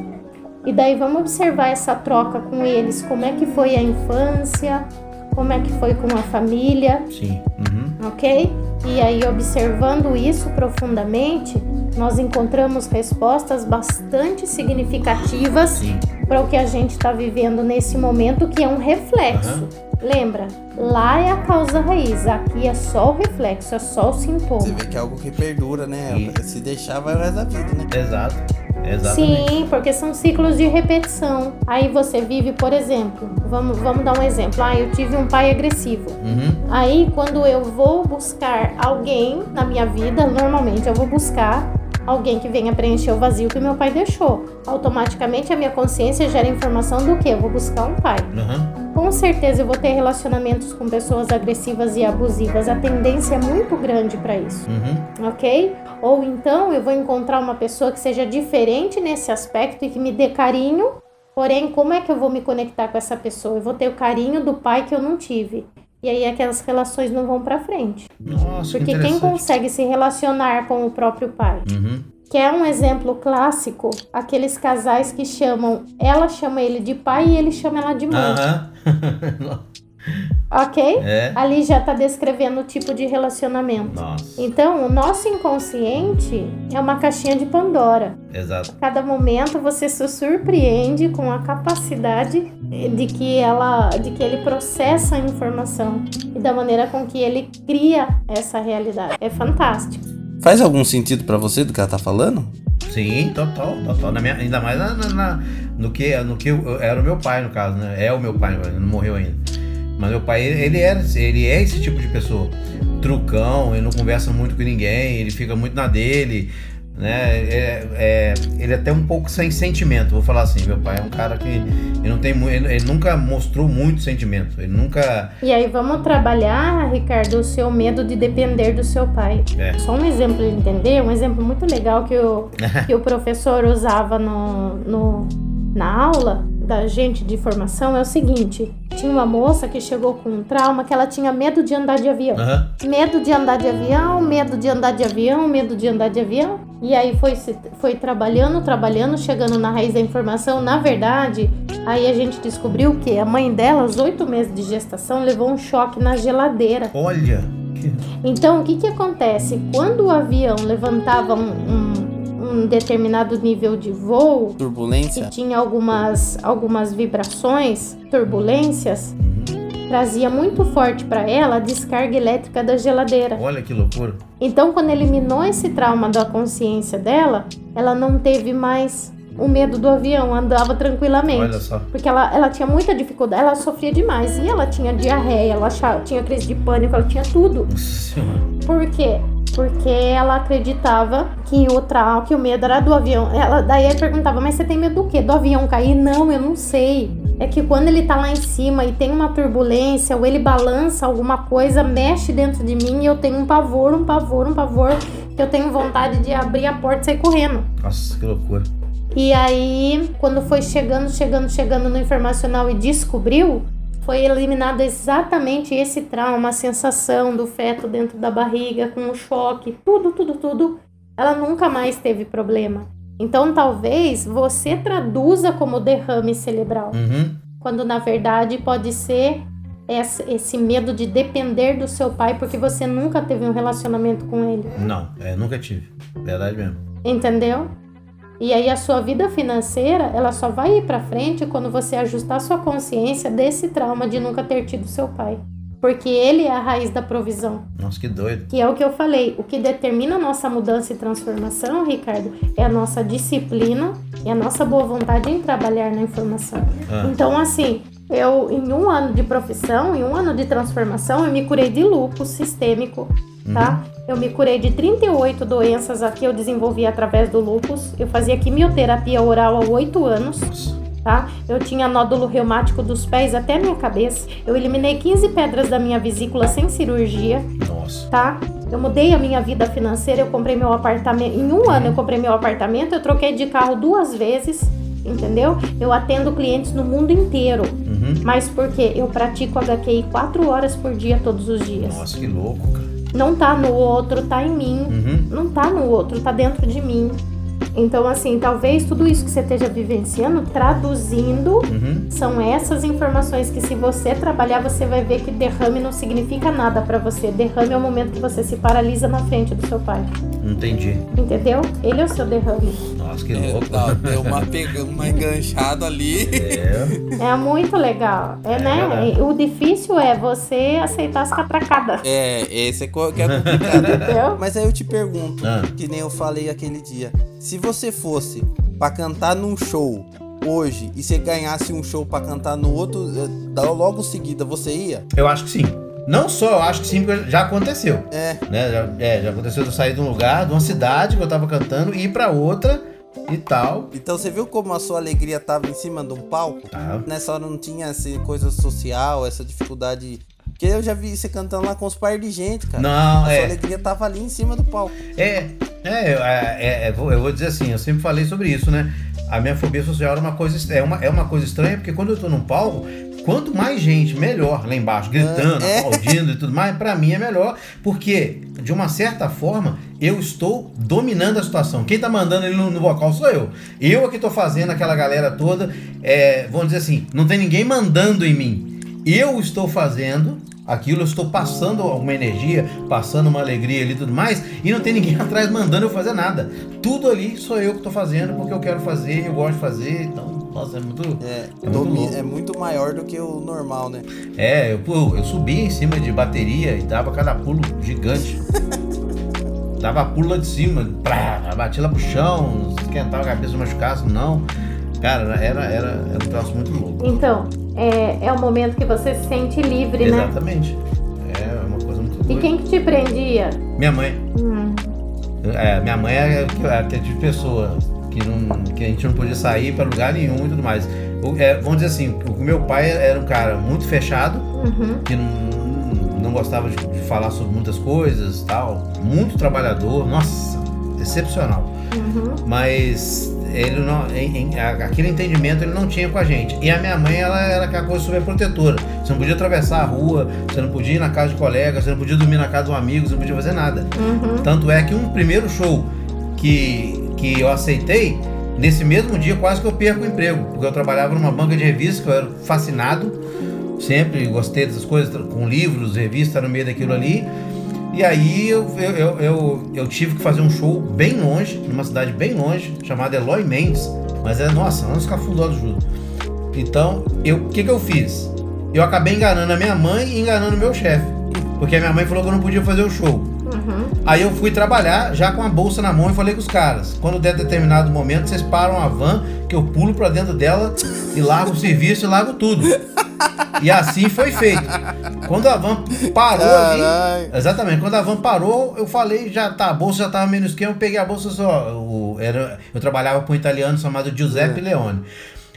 E daí vamos observar essa troca com eles, como é que foi a infância, como é que foi com a família, sim. Uhum, ok? E aí, observando isso profundamente, nós encontramos respostas bastante significativas para o que a gente está vivendo nesse momento, que é um reflexo. Lembra? Lá é a causa raiz, aqui é só o reflexo, é só o sintoma. Você vê que é algo que perdura, né? E- Se deixar, vai resto da vida, né? Exato. Exatamente. Sim, porque são ciclos de repetição. Aí você vive, por exemplo, vamos, vamos dar um exemplo. Ah, eu tive um pai agressivo. Uhum, Aí, quando eu vou buscar alguém na minha vida, normalmente eu vou buscar alguém que venha preencher o vazio que meu pai deixou. Automaticamente a minha consciência gera informação do que? Eu vou buscar um pai. uhum, Com certeza eu vou ter relacionamentos com pessoas agressivas e abusivas. A tendência é muito grande para isso, uhum, ok? Ou então eu vou encontrar uma pessoa que seja diferente nesse aspecto e que me dê carinho. Porém, como é que eu vou me conectar com essa pessoa? Eu vou ter o carinho do pai que eu não tive. E aí aquelas relações não vão para frente. Nossa, que Porque quem interessante. consegue se relacionar com o próprio pai? Uhum, Que é um exemplo clássico, aqueles casais que chamam, ela chama ele de pai e ele chama ela de mãe. aham. Ok? É. Ali já tá descrevendo o tipo de relacionamento. Nossa, Então, o nosso inconsciente é uma caixinha de Pandora. exato. Cada momento você se surpreende com a capacidade de que ela, de que ele processa a informação e da maneira com que ele cria essa realidade. É fantástico. Faz algum sentido pra você do que ela tá falando? Sim, total, total. Na minha, ainda mais na, na- na- no que, no que eu- era o meu pai, no caso, né? É o meu pai, não morreu ainda. Mas meu pai, ele, ele, era, ele é esse tipo de pessoa. Trucão, ele não conversa muito com ninguém, ele fica muito na dele, né? É, é- ele é até um pouco sem sentimento, vou falar assim. Meu pai é um cara que ele não tem ele, ele nunca mostrou muito sentimento. Ele nunca. E aí vamos trabalhar, Ricardo, o seu medo de depender do seu pai. É. Só um exemplo de entender, um exemplo muito legal que o, que o professor usava no, no- na aula da gente de formação é o seguinte: tinha uma moça que chegou com um trauma que ela tinha medo de andar de avião. Aham. Medo de andar de avião, medo de andar de avião, medo de andar de avião. E aí foi, foi trabalhando, trabalhando, chegando na raiz da informação. Na verdade, aí a gente descobriu que a mãe dela, aos oito meses de gestação, levou um choque na geladeira. Olha. Então, o que que acontece? Quando o avião levantava um, um- um determinado nível de voo, que Turbulência? tinha algumas, algumas vibrações, turbulências, trazia muito forte para ela a descarga elétrica da geladeira. Olha que loucura. Então, quando eliminou esse trauma da consciência dela, ela não teve mais o medo do avião, andava tranquilamente. Olha só. Porque ela, ela tinha muita dificuldade, ela sofria demais. E ela tinha diarreia, ela achava- tinha crise de pânico, ela tinha tudo. Nossa Senhora. Por quê? Porque ela acreditava que o trauma, que o medo era do avião. Ela, daí ela perguntava, mas você tem medo do quê? Do avião cair? Não, eu não sei. É que quando ele tá lá em cima e tem uma turbulência ou ele balança alguma coisa, mexe dentro de mim e eu tenho um pavor, um pavor, um pavor, que eu tenho vontade de abrir a porta e sair correndo. Nossa, que loucura. E aí, quando foi chegando, chegando, chegando no informacional e descobriu, foi eliminado exatamente esse trauma, a sensação do feto dentro da barriga, com o choque, tudo, tudo, tudo. Ela nunca mais teve problema. Então, talvez você traduza como derrame cerebral, Uhum. quando na verdade pode ser esse medo de depender do seu pai porque você nunca teve um relacionamento com ele. Não, é, nunca tive. Verdade mesmo. Entendeu? E aí a sua vida financeira, ela só vai ir pra frente quando você ajustar sua consciência desse trauma de nunca ter tido seu pai. Porque ele é a raiz da provisão, Nossa, que doido. que é o que eu falei. O que determina a nossa mudança e transformação, Ricardo, é a nossa disciplina e a nossa boa vontade em trabalhar na informação. Ah. Então, assim, eu, em um ano de profissão, em um ano de transformação, eu me curei de lúpus sistêmico, tá? Eu me curei de 38 doenças que eu desenvolvi através do lúpus. Eu fazia quimioterapia oral há 8 anos, tá? Eu tinha nódulo reumático dos pés até a minha cabeça. Eu eliminei 15 pedras da minha vesícula sem cirurgia Nossa. tá? Eu mudei a minha vida financeira, eu comprei meu apartamento. Em um ano eu comprei meu apartamento, eu troquei de carro duas vezes, entendeu? Eu atendo clientes no mundo inteiro. Uhum. Mas por quê? Eu pratico HQI quatro horas por dia, todos os dias. Nossa, que louco, cara. Não tá no outro, tá em mim. Uhum. Não tá no outro, tá dentro de mim. Então, assim, talvez tudo isso que você esteja vivenciando, traduzindo, Uhum. são essas informações que se você trabalhar, você vai ver que derrame não significa nada pra você. Derrame é o momento que você se paralisa na frente do seu pai. Entendi. Entendeu? Ele é o seu derrame. Nossa, que É, louco. não, deu uma, uma enganchada ali. É. É muito legal. É, né? verdade. O difícil é você aceitar as catracadas. É, esse é que é complicado. Entendeu? Mas aí eu te pergunto, Ah. que nem eu falei aquele dia. Se você fosse pra cantar num show hoje e você ganhasse um show pra cantar no outro, eh, da- logo seguida, você ia? Eu acho que sim. Não só, eu acho que sim, porque já aconteceu. É. Né? Já, é, já aconteceu de eu sair de um lugar, de uma cidade que eu tava cantando, e ir pra outra e tal. Então você viu como a sua alegria tava em cima de um palco? Tá. Nessa hora não tinha essa coisa social, essa dificuldade. Porque eu já vi você cantando lá com os par de gente, cara. Não, a é. sua alegria tava ali em cima do palco. É, é, eu- é, é, é, vou- eu vou dizer assim, eu sempre falei sobre isso, né? A minha fobia social era uma coisa, é uma, é uma coisa estranha, porque quando eu tô num palco, quanto mais gente, melhor lá embaixo, gritando, É. aplaudindo e tudo mais, pra mim é melhor, porque, de uma certa forma, eu estou dominando a situação. Quem tá mandando ele no, no vocal sou eu. Eu aqui tô fazendo aquela galera toda, é, vamos dizer assim, não tem ninguém mandando em mim. eu estou fazendo aquilo, eu estou passando uma energia, passando uma alegria ali e tudo mais, e não tem ninguém atrás mandando eu fazer nada. Tudo ali sou eu que estou fazendo porque eu quero fazer, eu gosto de fazer, então, nossa, é muito. É, É muito é muito maior do que o normal, né? É, eu, pô, eu subia em cima de bateria e dava cada pulo gigante. dava pulo lá de cima, plá, batia lá pro chão, esquentava a cabeça, machucasse, não. Cara, era, era, era um troço muito louco. Então, é, é o momento que você se sente livre, né? Exatamente. É uma coisa muito E doida. quem que te prendia? Minha mãe. Hum, É, minha mãe é é aquele tipo de pessoa que, não, que a gente não podia sair pra lugar nenhum e tudo mais. O- é, vamos dizer assim, o meu pai era um cara muito fechado, uhum. que não, não gostava de, de falar sobre muitas coisas tal. Muito trabalhador, nossa, excepcional. Uhum. Mas ele não, em- em- aquele entendimento ele não tinha com a gente. E a minha mãe, ela era aquela coisa super protetora. Você não podia atravessar a rua, você não podia ir na casa de colega, você não podia dormir na casa de um amigo, você não podia fazer nada. Uhum. Tanto é que um primeiro show que, que eu aceitei, nesse mesmo dia quase que eu perco o emprego, porque eu trabalhava numa banca de revistas que eu era fascinado, sempre gostei dessas coisas, com livros, revistas no meio daquilo ali. E aí eu, eu, eu, eu, tive que fazer um show bem longe, numa cidade bem longe, chamada Eloy Mendes, mas é, nossa, não escafundó do Judo. Então, o que, que eu fiz? Eu acabei enganando a minha mãe e enganando meu chefe. Porque a minha mãe falou que eu não podia fazer o show. Uhum. Aí eu fui trabalhar já com a bolsa na mão e falei com os caras: quando der determinado momento, vocês param a van, que eu pulo pra dentro dela e largo o serviço e largo tudo. E assim foi feito. Quando a van parou ali. Exatamente, quando a van parou, eu falei, já tá, a bolsa já tava meio no esquema, eu peguei a bolsa só. O, era, eu trabalhava com um italiano chamado Giuseppe Leone.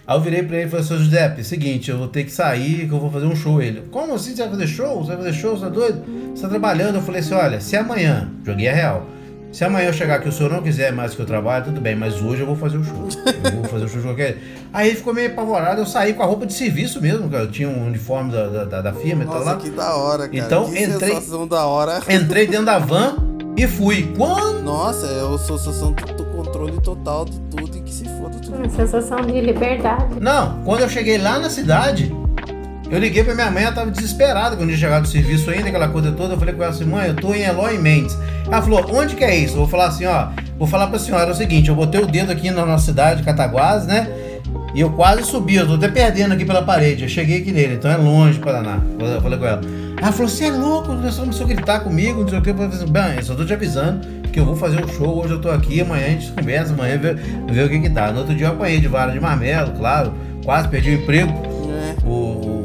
Aí eu virei pra ele e falei, seu Giuseppe, seguinte, eu vou ter que sair, que eu vou fazer um show. Ele, como assim você vai fazer show? Você vai fazer show? Você tá doido? Você tá trabalhando? Eu falei assim, olha, se amanhã, joguei a real, se amanhã eu chegar aqui, o senhor não quiser mais que eu trabalhe, tudo bem, mas hoje eu vou fazer o show. Eu vou fazer o show de qualquer. Aí ele ficou meio apavorado, eu saí com a roupa de serviço mesmo, cara. Eu tinha um uniforme da, da, da- firma e tal Nossa, lá. que da hora, cara. Então, que entrei- sensação da hora. Entrei dentro da van e fui. Quando. Nossa, eu sou sensação do controle total de tudo e que se foda tudo. Uma sensação de liberdade. Não, quando eu cheguei lá na cidade, eu liguei pra minha mãe, ela tava desesperada quando tinha chegado do serviço ainda, aquela coisa toda. Eu falei com ela assim, mãe, eu tô em Eloy Mendes. Ela falou, onde que é isso? Eu vou falar assim, ó, vou falar pra senhora o seguinte, eu botei o dedo aqui na nossa cidade, Cataguás, né? E eu quase subi, eu tô até perdendo aqui pela parede. Eu cheguei aqui nele, então é longe, Paraná. Eu falei com ela. Ela falou, você é louco, você começou a gritar comigo, não sei o que. Eu falei assim, bem, eu só tô te avisando que eu vou fazer um show, hoje eu tô aqui, amanhã a gente conversa, amanhã vê, vê o que que tá. No outro dia eu apanhei de vara de marmelo, claro, quase perdi o emprego. É. O,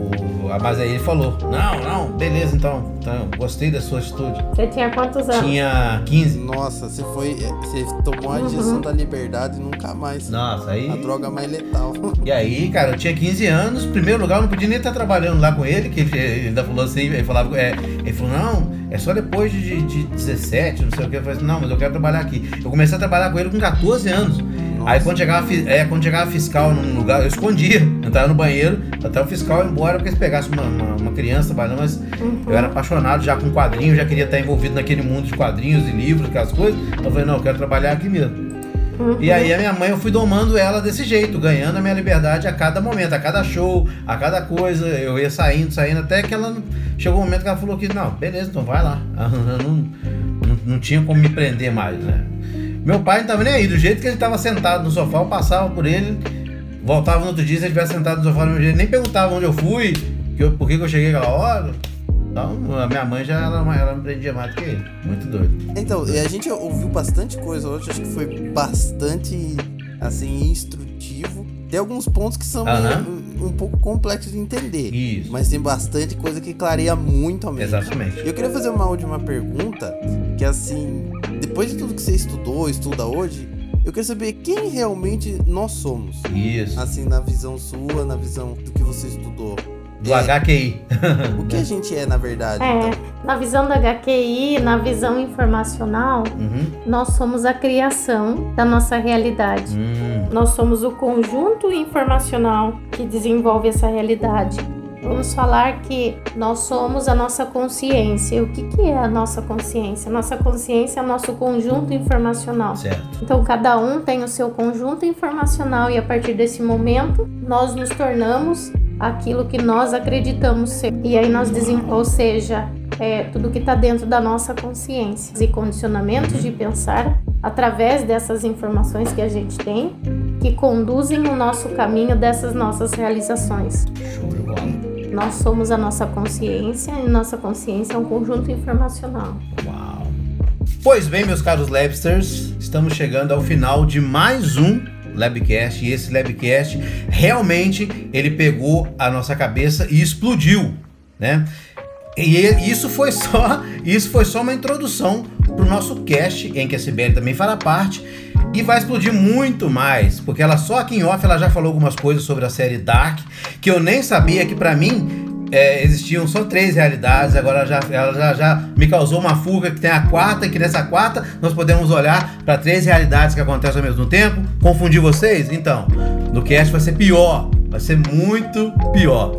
mas aí ele falou, não, não, beleza então, então gostei da sua atitude. Você tinha quantos anos? Tinha 15. Nossa, você foi. Você tomou a Uhum. injeção da liberdade e nunca mais. Nossa, aí... A droga mais letal. E aí, cara, eu tinha 15 anos, em primeiro lugar, eu não podia nem estar trabalhando lá com ele, que ele ele ainda falou assim, ele falava, é, ele falou, não, é só depois de, de 17, não sei o que, eu falei assim, não, mas eu quero trabalhar aqui. Eu comecei a trabalhar com ele com 14 anos. Aí quando chegava, é, quando chegava fiscal num lugar, eu escondia, entrava no banheiro, até o fiscal ir embora, porque se pegasse uma, uma, uma criança trabalhando, mas eu era apaixonado já com quadrinhos, já queria estar envolvido naquele mundo de quadrinhos e livros, aquelas coisas. Então eu falei, não, eu quero trabalhar aqui mesmo. E aí a minha mãe, eu fui domando ela desse jeito, ganhando a minha liberdade a cada momento, a cada show, a cada coisa. Eu ia saindo, saindo, até que ela chegou um momento que ela falou que, não, beleza, então vai lá. Eu não, não, não tinha como me prender mais, né? Meu pai não tava nem aí, do jeito que ele tava sentado no sofá, eu passava por ele, voltava no outro dia, se ele tivesse sentado no sofá jeito, nem perguntava onde eu fui, que eu- por que, que eu cheguei aquela hora. Então, a minha mãe já ela, ela me prendia mais do que ele. Muito doido. Então, e a gente ouviu bastante coisa hoje, acho que foi bastante, assim, instrutivo. Tem alguns pontos que são meio- um, pouco complexos de entender. Isso. Mas tem bastante coisa que clareia muito a mente. Exatamente. E eu queria fazer uma última pergunta, que assim, depois de tudo que você estudou, estuda hoje, eu queria saber quem realmente nós somos. Isso. Assim, na visão sua, na visão do que você estudou. Do É, HQI. O que a gente é, na verdade, É, então? na visão da HQI, na visão informacional, Uhum. nós somos a criação da nossa realidade. Hum. Nós somos o conjunto informacional que desenvolve essa realidade. Vamos falar que nós somos a nossa consciência. O que, que é a nossa consciência? Nossa consciência é o nosso conjunto informacional. Certo. Então, cada um tem o seu conjunto informacional e a partir desse momento nós nos tornamos aquilo que nós acreditamos ser. E aí nós dizemos, ou seja, é, tudo que está dentro da nossa consciência e condicionamentos de pensar através dessas informações que a gente tem que conduzem o nosso caminho dessas nossas realizações. Show de bola. Nós somos a nossa consciência e nossa consciência é um conjunto informacional. Uau. Pois bem, meus caros Labsters, estamos chegando ao final de mais um Labcast e esse Labcast realmente ele pegou a nossa cabeça e explodiu, né? E isso foi só, isso foi só uma introdução para o nosso cast em que a Sibeli também fará parte e vai explodir muito mais, porque ela só aqui em off ela já falou algumas coisas sobre a série Dark que eu nem sabia que para mim é, existiam só três realidades, agora já, ela já, já me causou uma fuga que tem a quarta, e que nessa quarta nós podemos olhar para três realidades que acontecem ao mesmo tempo. Confundir vocês? Então, no cast vai ser pior. Vai ser muito pior.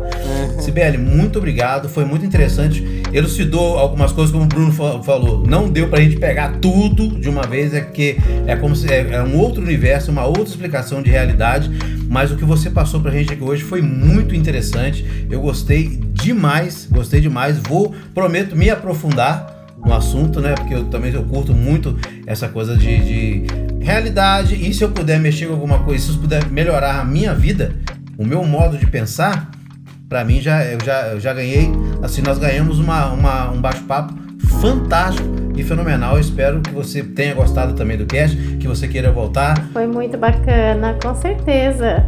Sibeli, muito obrigado. Foi muito interessante. Elucidou algumas coisas, como o Bruno fa- falou. Não deu pra gente pegar tudo de uma vez, é que é como se é, é um outro universo, uma outra explicação de realidade. Mas o que você passou pra gente aqui hoje foi muito interessante. Eu gostei demais, gostei demais. Vou, prometo, me aprofundar no assunto, né? Porque eu também eu curto muito essa coisa de, de realidade. E se eu puder mexer com alguma coisa, se eu puder melhorar a minha vida, o meu modo de pensar, pra mim já eu já, eu já ganhei. Assim, nós ganhamos uma, uma- um bate-papo fantástico e fenomenal. Eu espero que você tenha gostado também do cast, que você queira voltar. Foi muito bacana, com certeza.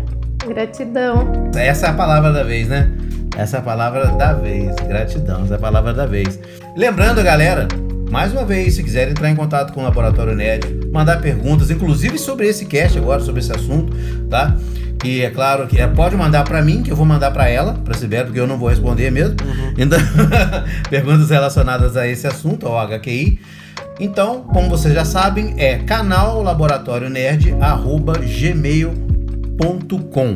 Gratidão. Essa é a palavra da vez, né? Essa é a palavra da vez. Gratidão, essa é a palavra da vez. Lembrando, galera, mais uma vez, se quiser entrar em contato com o Laboratório Nerd, mandar perguntas, inclusive sobre esse cast agora, sobre esse assunto, tá? E é claro que é, pode mandar pra mim, que eu vou mandar pra ela, pra Sibeli, porque eu não vou responder mesmo. Então, perguntas relacionadas a esse assunto, ao HQI. Então, como vocês já sabem, é canal laboratório nerd gmail.com.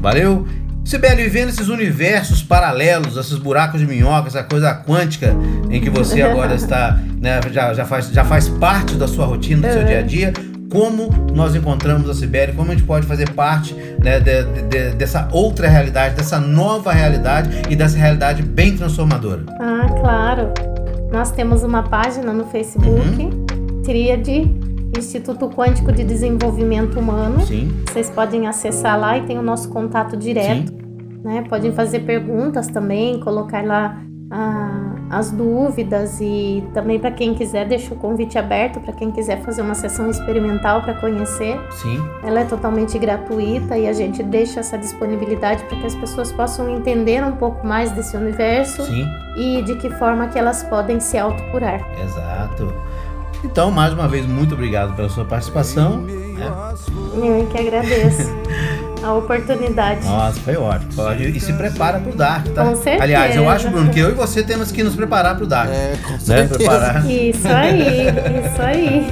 Valeu? Sibeli, vivendo esses universos paralelos, esses buracos de minhoca, essa coisa quântica em que você agora está, né, já, já, faz, já faz parte da sua rotina, do seu dia a dia. Como nós encontramos a Sibeli, como a gente pode fazer parte né, de- de- de- dessa outra realidade, dessa nova realidade e dessa realidade bem transformadora. Ah, claro. Nós temos uma página no Facebook, Tríade Instituto Quântico de Desenvolvimento Humano. Sim, Vocês podem acessar lá e tem o nosso contato direto. Né? Podem fazer perguntas também, colocar lá ah, as dúvidas e também para quem quiser deixa o convite aberto para quem quiser fazer uma sessão experimental para conhecer. sim, Ela é totalmente gratuita e a gente deixa essa disponibilidade para que as pessoas possam entender um pouco mais desse universo sim. e de que forma que elas podem se autocurar. Exato. Então, mais uma vez, muito obrigado pela sua participação. né? Eu que agradeço a oportunidade. Nossa, foi ótimo. ótimo. E se prepara pro Dark, tá? Com certeza. Aliás, eu acho, Bruno, que eu e você temos que nos preparar pro Dark. É, com Né? certeza. Preparar. Isso aí, isso aí.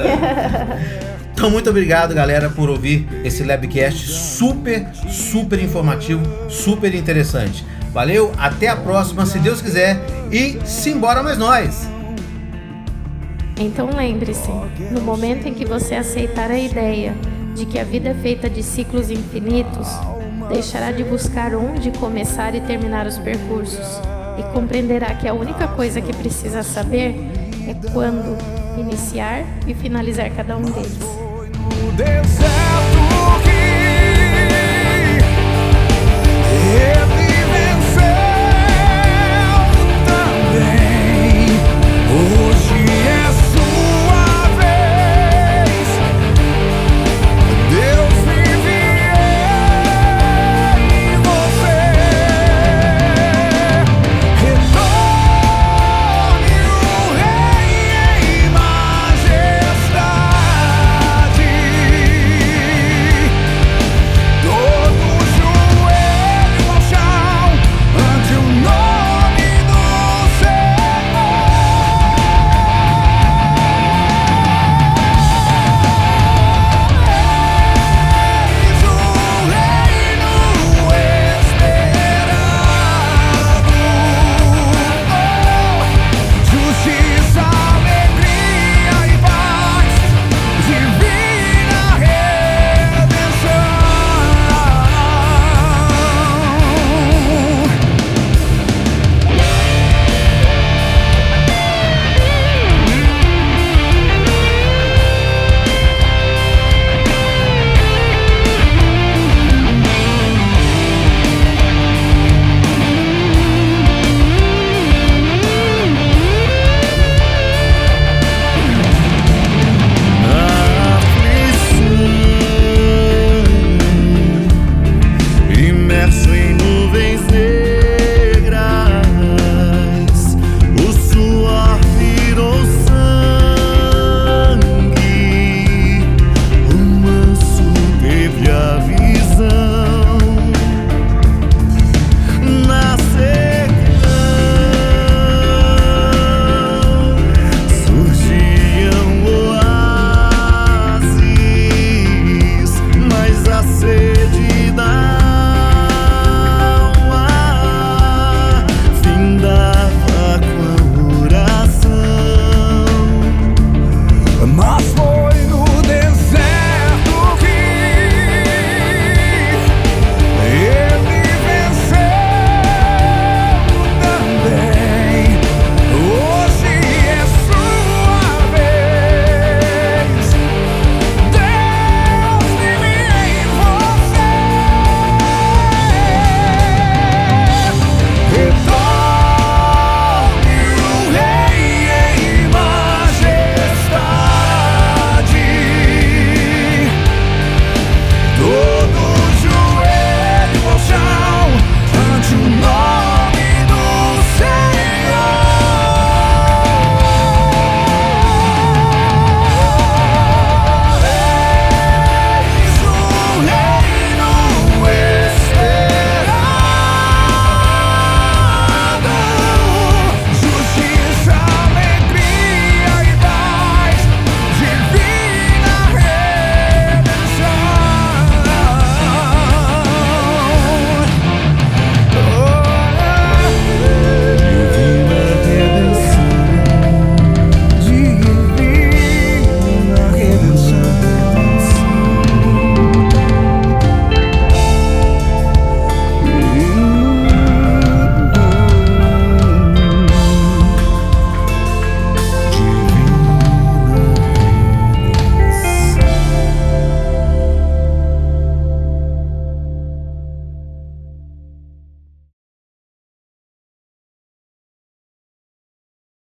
Então, muito obrigado, galera, por ouvir esse Labcast super, super informativo, super interessante. Valeu, até a próxima, se Deus quiser. E simbora mais nós! Então lembre-se, no momento em que você aceitar a ideia de que a vida é feita de ciclos infinitos, deixará de buscar onde começar e terminar os percursos e compreenderá que a única coisa que precisa saber é quando iniciar e finalizar cada um deles.